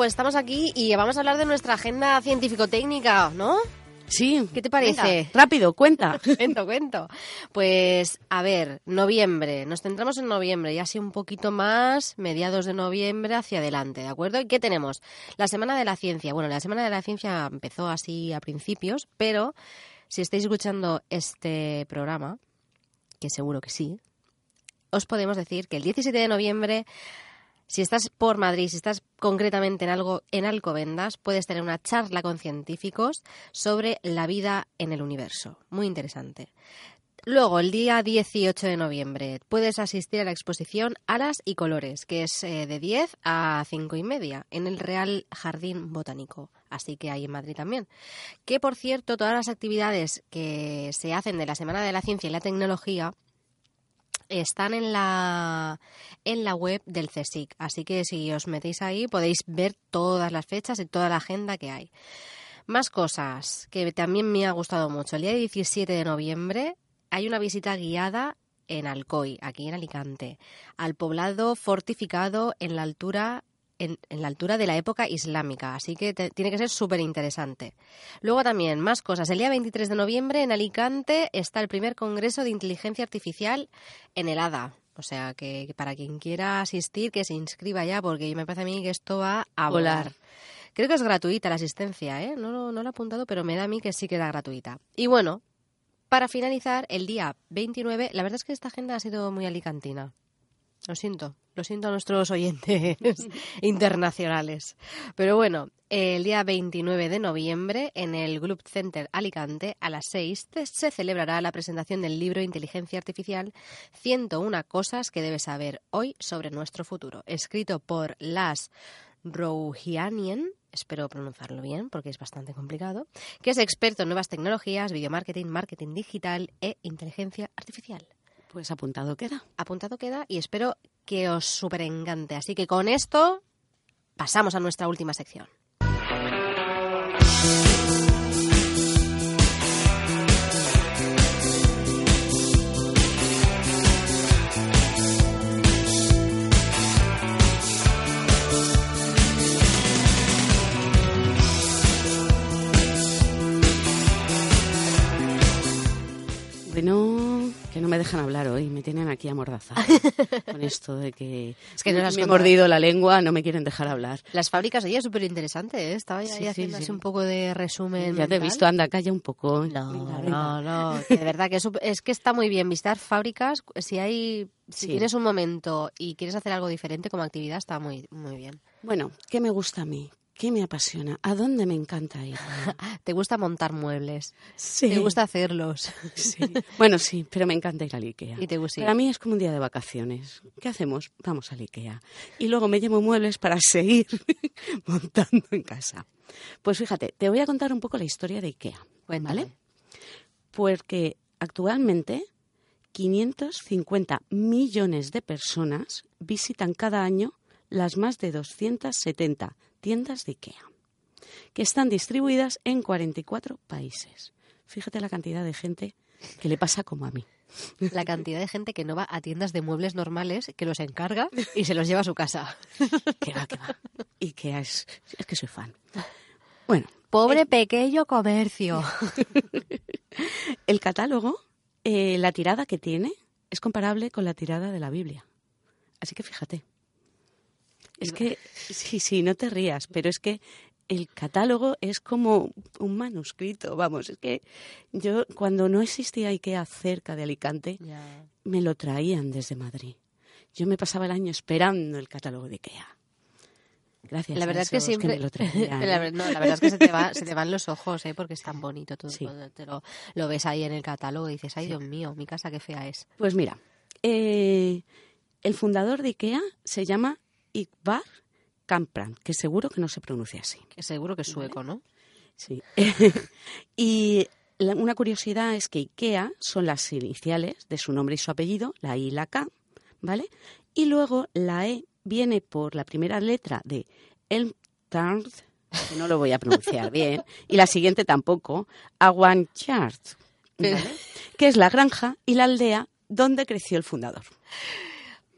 Pues estamos aquí y vamos a hablar de nuestra agenda científico-técnica, ¿no? Sí. ¿Qué te parece? Venga, rápido, cuenta. cuento, cuento. Pues, a ver, noviembre. Nos centramos en noviembre y así un poquito más, mediados de noviembre hacia adelante, ¿de acuerdo? ¿Y qué tenemos? La Semana de la Ciencia. Bueno, la Semana de la Ciencia empezó así a principios, pero si estáis escuchando este programa, que seguro que sí, os podemos decir que el 17 de noviembre si estás por Madrid, si estás concretamente en algo en Alcobendas, puedes tener una charla con científicos sobre la vida en el universo. Muy interesante. Luego, el día 18 de noviembre, puedes asistir a la exposición Alas y Colores, que es eh, de 10 a 5 y media, en el Real Jardín Botánico. Así que hay en Madrid también. Que, por cierto, todas las actividades que se hacen de la Semana de la Ciencia y la Tecnología están en la en la web del CSIC, así que si os metéis ahí podéis ver todas las fechas y toda la agenda que hay. Más cosas que también me ha gustado mucho. El día 17 de noviembre hay una visita guiada en Alcoy, aquí en Alicante, al poblado fortificado en la altura en, en la altura de la época islámica, así que te- tiene que ser súper interesante. Luego también, más cosas. El día 23 de noviembre en Alicante está el primer Congreso de Inteligencia Artificial en el ADA. O sea, que, que para quien quiera asistir, que se inscriba ya, porque me parece a mí que esto va a volar. Volar. Creo que es gratuita la asistencia, ¿eh? No, lo- no lo he apuntado, pero me da a mí que sí que era gratuita. Y bueno, para finalizar, el día 29, la verdad es que esta agenda ha sido muy alicantina. Lo siento, lo siento a nuestros oyentes internacionales. Pero bueno, el día 29 de noviembre en el Group Center Alicante a las 6 te- se celebrará la presentación del libro Inteligencia Artificial 101 cosas que debes saber hoy sobre nuestro futuro, escrito por Las Rouhianien, espero pronunciarlo bien porque es bastante complicado, que es experto en nuevas tecnologías, videomarketing, marketing digital e inteligencia artificial Pues apuntado queda. apuntado queda y espero que os super encante. Así que con esto pasamos a nuestra última sección. Bueno, que no me dejan hablar hoy, me tienen aquí amordazada con esto de que, Es que no las me he mordido la lengua, no me quieren dejar hablar. Las fábricas, oye, es súper interesante, ¿eh? Estaba ahí sí, haciendo sí. un poco de resumen. Ya te he visto, anda, calla un poco. No, no, no. de verdad que es, es que está muy bien visitar fábricas. Si hay, si tienes un momento y quieres hacer algo diferente como actividad, está muy, muy bien. Bueno, ¿qué me gusta a mí? ¿Qué me apasiona? ¿A dónde me encanta ir? Te gusta montar muebles, Sí. te gusta hacerlos. Sí. Bueno, sí, pero me encanta ir al Ikea. Y te gusta. Para mí es como un día de vacaciones. ¿Qué hacemos? Vamos al Ikea. Y luego me llevo muebles para seguir montando en casa. Pues fíjate, te voy a contar un poco la historia de Ikea. Cuéntame. ¿Vale? Porque actualmente 550 millones de personas visitan cada año las más de 270 tiendas de IKEA, que están distribuidas en 44 países. Fíjate la cantidad de gente que le pasa como a mí. La cantidad de gente que no va a tiendas de muebles normales, que los encarga y se los lleva a su casa. Que va, que va. IKEA es, es que soy fan. Bueno, Pobre pequeño comercio. el catálogo, eh, la tirada que tiene es comparable con la tirada de la Biblia. Así que fíjate. Es que, sí, sí, no te rías, pero es que el catálogo es como un manuscrito, vamos, es que yo cuando no existía IKEA cerca de Alicante, me lo traían desde Madrid. Yo me pasaba el año esperando el catálogo de IKEA. Gracias. La a verdad es que siempre. me lo traían, la, ¿eh? no, la verdad es que se te, va- se te van los ojos, ¿eh? porque es tan bonito todo. Sí. Cuando te lo, lo ves ahí en el catálogo y dices, ay, Dios mío, mi casa qué fea es. Pues mira, eh, el fundador de IKEA se llama Iqbar Kamprad, que seguro que no se pronuncia así. Que seguro que es sueco, ¿no? Sí. y la- una curiosidad es que IKEA son las iniciales de su nombre y su apellido, la I y la K, ¿vale? Y luego la E viene por la primera letra de Elmtarth, que no lo voy a pronunciar bien, y la siguiente tampoco, Awanchart, ¿vale? que es la granja y la aldea donde creció el fundador.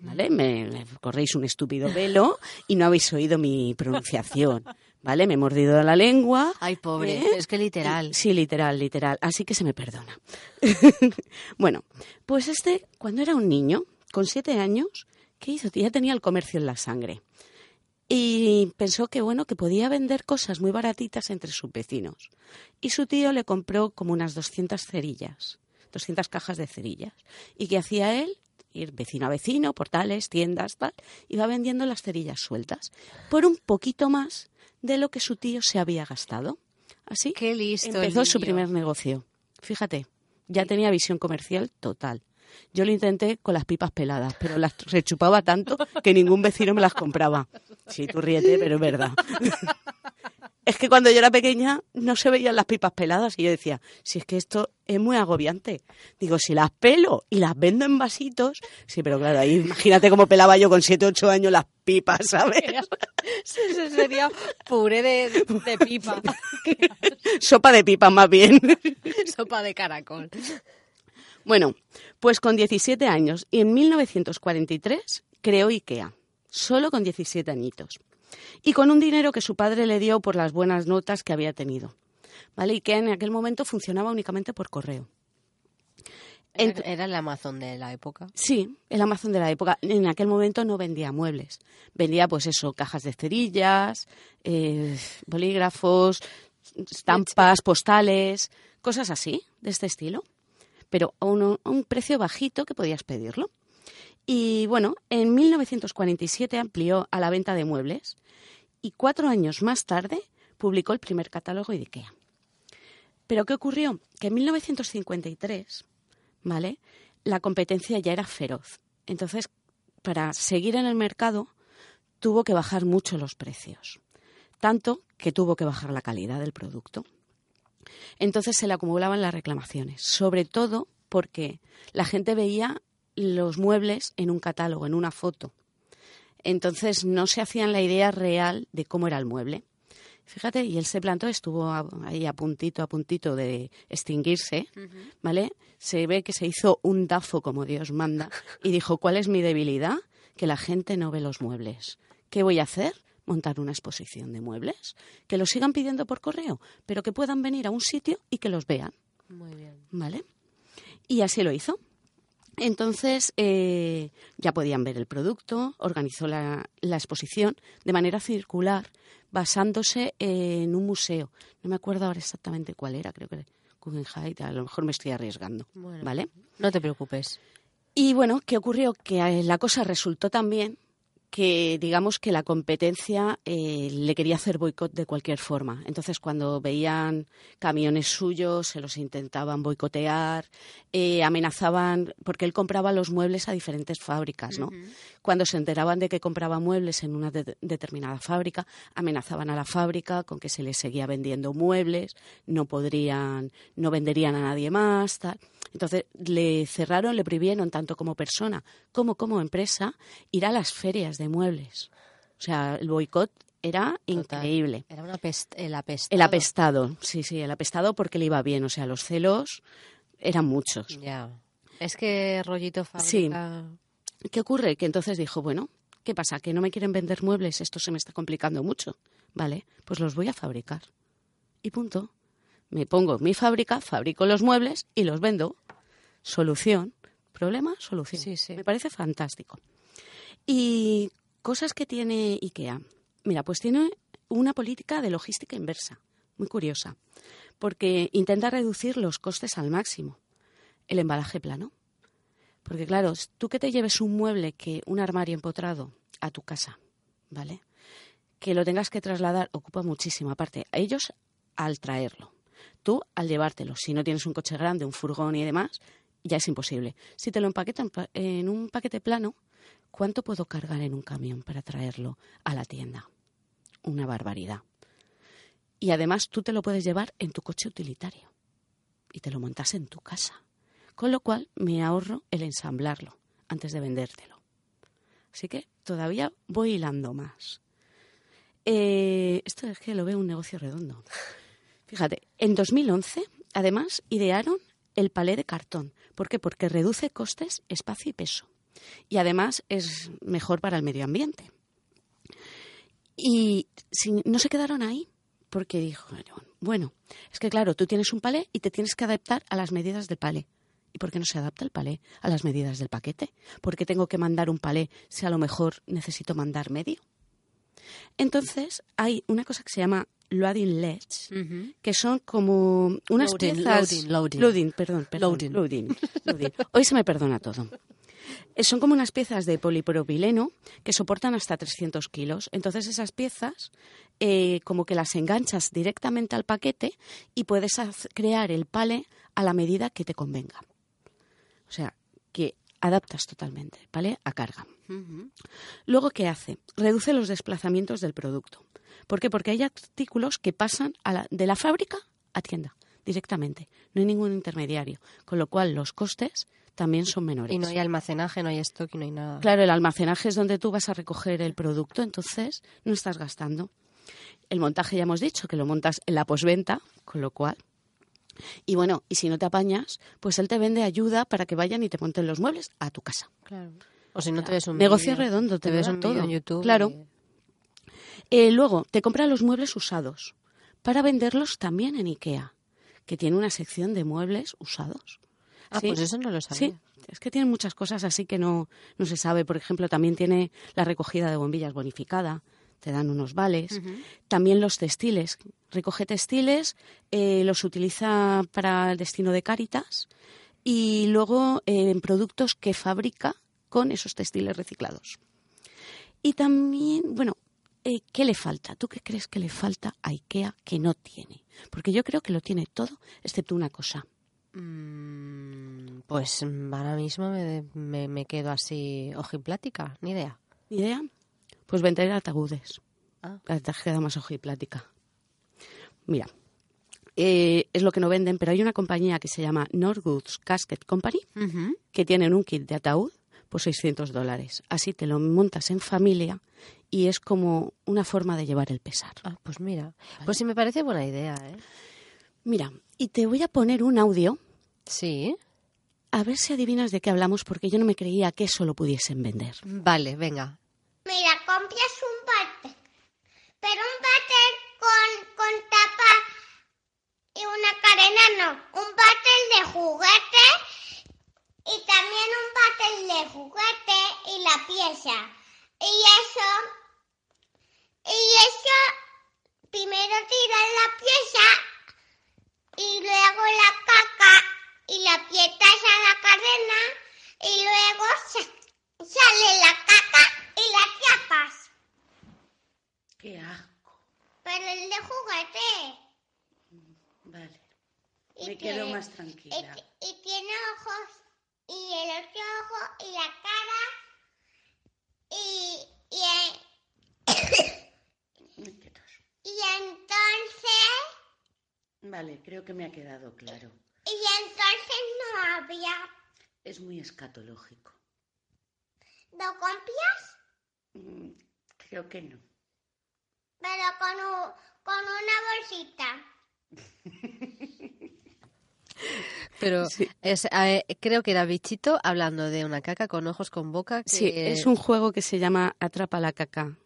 ¿Vale? Me, corréis un estúpido velo y no habéis oído mi pronunciación. ¿Vale? Me he mordido la lengua. Ay, pobre, ¿Eh? es que literal. Sí, literal, literal. Así que se me perdona. bueno, pues este, cuando era un niño, con siete años, ¿qué hizo? Ya tenía el comercio en la sangre. Y pensó que, bueno, que podía vender cosas muy baratitas entre sus vecinos. Y su tío le compró como unas 200 cerillas, 200 cajas de cerillas. ¿Y qué hacía él? Ir vecino a vecino, portales, tiendas, tal. Iba vendiendo las cerillas sueltas por un poquito más de lo que su tío se había gastado. Así Qué listo. empezó su primer negocio. Fíjate, ya tenía visión comercial total. Yo lo intenté con las pipas peladas, pero las rechupaba tanto que ningún vecino me las compraba. Sí, tú ríete, pero es verdad. Es que cuando yo era pequeña no se veían las pipas peladas y yo decía, si es que esto es muy agobiante. Digo, si las pelo y las vendo en vasitos, sí, pero claro, ahí imagínate cómo pelaba yo con 7, 8 años las pipas, ¿sabes? Sería puré de, de pipa. Sopa de pipas más bien. Sopa de caracol. Bueno, pues con 17 años y en 1943 creó IKEA, solo con 17 añitos. Y con un dinero que su padre le dio por las buenas notas que había tenido. ¿Vale? IKEA en aquel momento funcionaba únicamente por correo. Ent- Era el Amazon de la época. Sí, el Amazon de la época. En aquel momento no vendía muebles. Vendía, pues eso, cajas de cerillas, eh, bolígrafos, estampas, postales, cosas así, de este estilo. Pero a un, a un precio bajito que podías pedirlo. Y bueno, en 1947 amplió a la venta de muebles y cuatro años más tarde publicó el primer catálogo de IKEA. Pero ¿qué ocurrió? Que en 1953 ¿vale? La competencia ya era feroz. Entonces, para seguir en el mercado, tuvo que bajar mucho los precios. Tanto que tuvo que bajar la calidad del producto. Entonces se le acumulaban las reclamaciones, sobre todo porque la gente veía los muebles en un catálogo, en una foto. Entonces no se hacían la idea real de cómo era el mueble. Fíjate, y él se plantó, estuvo ahí a puntito, a puntito de extinguirse, ¿vale? Se ve que se hizo un dafo como Dios manda y dijo, ¿cuál es mi debilidad? Que la gente no ve los muebles. ¿Qué voy a hacer? Montar una exposición de muebles, que los sigan pidiendo por correo, pero que puedan venir a un sitio y que los vean. Muy bien. ¿Vale? Y así lo hizo. Entonces eh, ya podían ver el producto, organizó la, la, exposición de manera circular, basándose en un museo. No me acuerdo ahora exactamente cuál era, creo que Guggenheim, a lo mejor me estoy arriesgando, Bueno, ¿vale? No te preocupes. Y bueno, ¿qué ocurrió? Que eh, la cosa resultó también que digamos que la competencia eh, le quería hacer boicot de cualquier forma. Entonces, cuando veían camiones suyos, se los intentaban boicotear, eh, amenazaban, porque él compraba los muebles a diferentes fábricas, ¿no? Cuando se enteraban de que compraba muebles en una de- determinada fábrica, amenazaban a la fábrica con que se les seguía vendiendo muebles, no podrían, no venderían a nadie más, tal. Entonces le cerraron, le prohibieron tanto como persona como como empresa ir a las ferias de muebles. O sea, el boicot era Total. increíble. Era una el apestado. El apestado, sí, sí, el apestado porque le iba bien. O sea, los celos eran muchos. Ya. Es que rollito Sí. fábrica... ¿Qué ocurre? Que entonces dijo, bueno, ¿qué pasa? ¿Que no me quieren vender muebles? Esto se me está complicando mucho. Vale, pues los voy a fabricar. Y punto. Me pongo mi fábrica, fabrico los muebles y los vendo. Solución. Problema, solución. Sí, sí. Me parece fantástico. Y cosas que tiene IKEA. Mira, pues tiene una política de logística inversa, muy curiosa, porque intenta reducir los costes al máximo. El embalaje plano. Porque claro, tú que te lleves un mueble, que un armario empotrado a tu casa, ¿vale? Que lo tengas que trasladar ocupa muchísimo. Aparte, a ellos al traerlo. Tú al llevártelo. Si no tienes un coche grande, un furgón y demás, ya es imposible. Si te lo empaquetan pa- en un paquete plano, ¿cuánto puedo cargar en un camión para traerlo a la tienda? Una barbaridad. Y además tú te lo puedes llevar en tu coche utilitario y te lo montas en tu casa. Con lo cual me ahorro el ensamblarlo antes de vendértelo. Así que todavía voy hilando más. Eh, esto es que lo veo un negocio redondo. Fíjate, en 2011, además, idearon el palé de cartón. ¿Por qué? Porque reduce costes, espacio y peso. Y además es mejor para el medio ambiente. Y si- no se quedaron ahí, porque dijo, bueno, es que claro, tú tienes un palé y te tienes que adaptar a las medidas del palé. ¿Y por qué no se adapta el palé a las medidas del paquete? ¿Por qué tengo que mandar un palé si a lo mejor necesito mandar medio? Entonces, hay una cosa que se llama loading ledge, que son como unas Loading, piezas... loading, loading. perdón, perdón. Loading. loading, loading. Hoy se me perdona todo. Son como unas piezas de polipropileno que soportan hasta 300 kilos. Entonces esas piezas eh, como que las enganchas directamente al paquete y puedes crear el pale a la medida que te convenga. O sea, que adaptas totalmente el pale a carga. Luego, ¿qué hace? Reduce los desplazamientos del producto. ¿Por qué? Porque hay artículos que pasan a la- de la fábrica a tienda directamente. No hay ningún intermediario. Con lo cual, los costes también son menores. Y no hay almacenaje, no hay stock y no hay nada. Claro, el almacenaje es donde tú vas a recoger el producto, entonces no estás gastando. El montaje ya hemos dicho que lo montas en la posventa, con lo cual. Y bueno, y si no te apañas, pues él te vende ayuda para que vayan y te monten los muebles a tu casa. Claro. O si no te ves un Negocio redondo, te te ves un todo. en YouTube. Claro. y- Eh, luego, te compra los muebles usados para venderlos también en IKEA, que tiene una sección de muebles usados. Ah, Sí. pues eso no lo sabía. Sí, es que tiene muchas cosas así que no, no se sabe. Por ejemplo, también tiene la recogida de bombillas bonificada, te dan unos vales. También los textiles. Recoge textiles, eh, los utiliza para el destino de Cáritas y luego eh, en productos que fabrica con esos textiles reciclados. Y también, bueno, eh, ¿qué le falta? ¿Tú qué crees que le falta a IKEA que no tiene? Porque yo creo que lo tiene todo, excepto una cosa. Mm, Pues ahora mismo me, me, me quedo así ojiplática, ni idea. ¿Ni idea? Pues vender ataúdes. Ah. La tarjeta más ojiplática. Mira, eh, es lo que no venden, pero hay una compañía que se llama Norwoods Casket Company que tienen un kit de ataúd por 600 dólares. Así te lo montas en familia y es como una forma de llevar el pesar. Ah, pues mira. Pues sí me parece buena idea, ¿eh? Mira, y te voy a poner un audio Sí. a ver si adivinas de qué hablamos porque yo no me creía que eso lo pudiesen vender. Vale, venga. Mira, compras un váter, pero un váter con, con tapa y una cadena no. Un váter de juguete y también un papel de juguete y la pieza. Y eso, y eso, primero tiras la pieza y luego la caca y la aprietas a la cadena y luego sa- sale la caca y la tapas. Qué asco. Pero el de juguete. Vale. Y Me tiene- quedo más tranquila. y tiene ojos y el otro ojo y la cara y, y, tos. y entonces Vale, creo que me ha quedado claro. y entonces no había Es muy escatológico. ¿Lo copias? Mm, Creo que no. Pero con, u- con una bolsita. Pero Sí. es, eh, creo que era Bichito hablando de una caca con ojos con boca. Que... Sí, es un juego que se llama Atrapa la caca,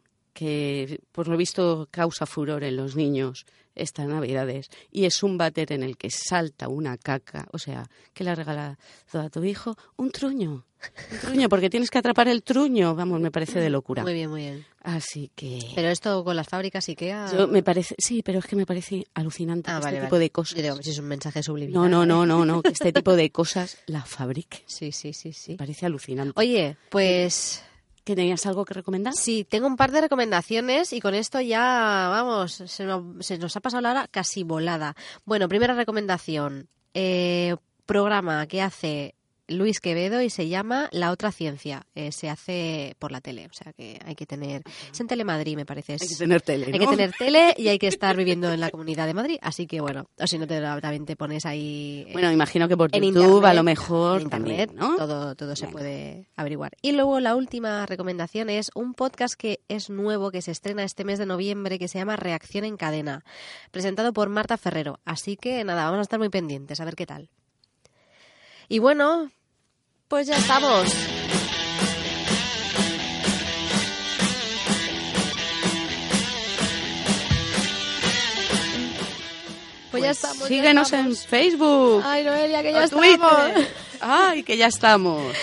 que por lo visto causa furor en los niños estas navidades. Y es un váter en el que salta una caca. O sea, que le ha regalado a tu hijo un truño. Un truño, porque tienes que atrapar el truño. Vamos, me parece de locura. Muy bien, muy bien. Así que... Pero esto con las fábricas IKEA... Yo me parece, sí, pero es que me parece alucinante Ah, vale, este vale. tipo de cosas. Yo digo, si es un mensaje subliminal. No, no, no, no, no, que este tipo de cosas la fabrique. Sí, sí, sí, sí. Me parece alucinante. Oye, pues ¿Que tenías algo que recomendar? sí, tengo un par de recomendaciones y con esto ya, vamos, se nos, ha pasado la hora casi volada. Bueno, primera recomendación, eh, programa que hace Luis Quevedo y se llama La Otra Ciencia. Eh, se hace por la tele, o sea que hay que tener... Es en Telemadrid, me parece. Hay que tener tele, Hay que tener tele y hay que estar viviendo en la Comunidad de Madrid. Así que bueno, o si no, te, también te pones ahí... eh, Bueno, imagino que por en YouTube internet, a lo mejor internet, también, ¿no? todo, todo se Venga. puede averiguar. Y luego la última recomendación es un podcast que es nuevo, que se estrena este mes de noviembre, que se llama Reacción en Cadena, presentado por Marta Ferrero. Así que nada, vamos a estar muy pendientes, a ver qué tal. Y bueno, pues ya estamos. Pues, ya estamos. ya Síguenos en estamos. Facebook. Ay, Noelia, que ya estamos. Twitter. Ay, que ya estamos.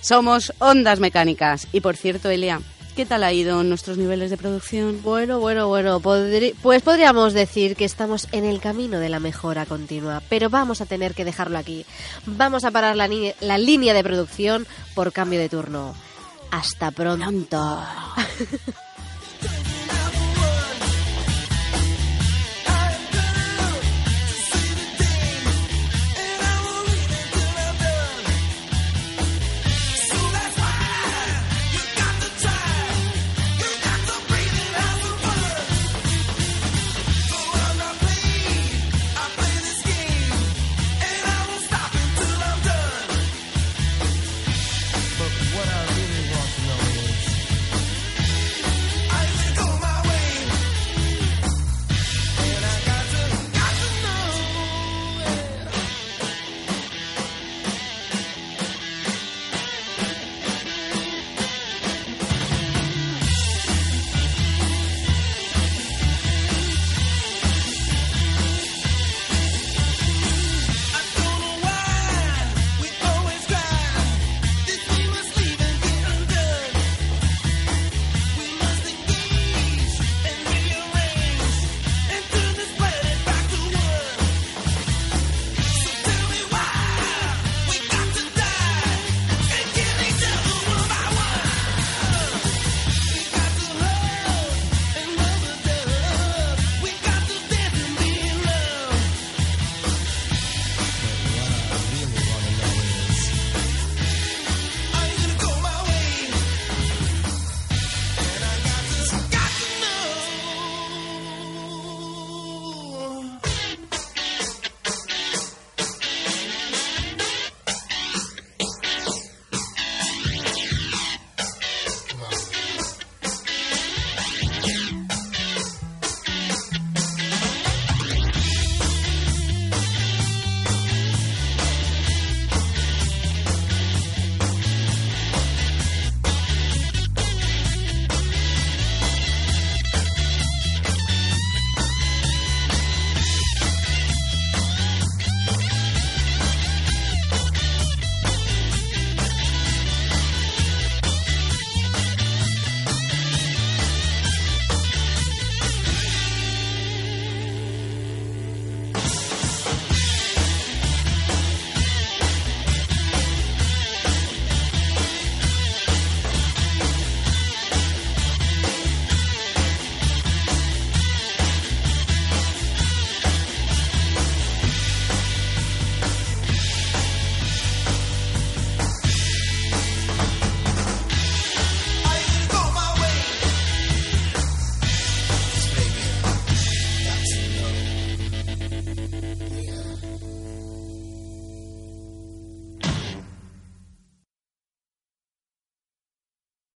Somos Ondas Mecánicas. Y por cierto, Elia, ¿qué tal ha ido nuestros niveles de producción? Bueno, bueno, bueno, pues podríamos decir que estamos en el camino de la mejora continua, pero vamos a tener que dejarlo aquí. Vamos a parar la línea de producción por cambio de turno. Hasta pronto.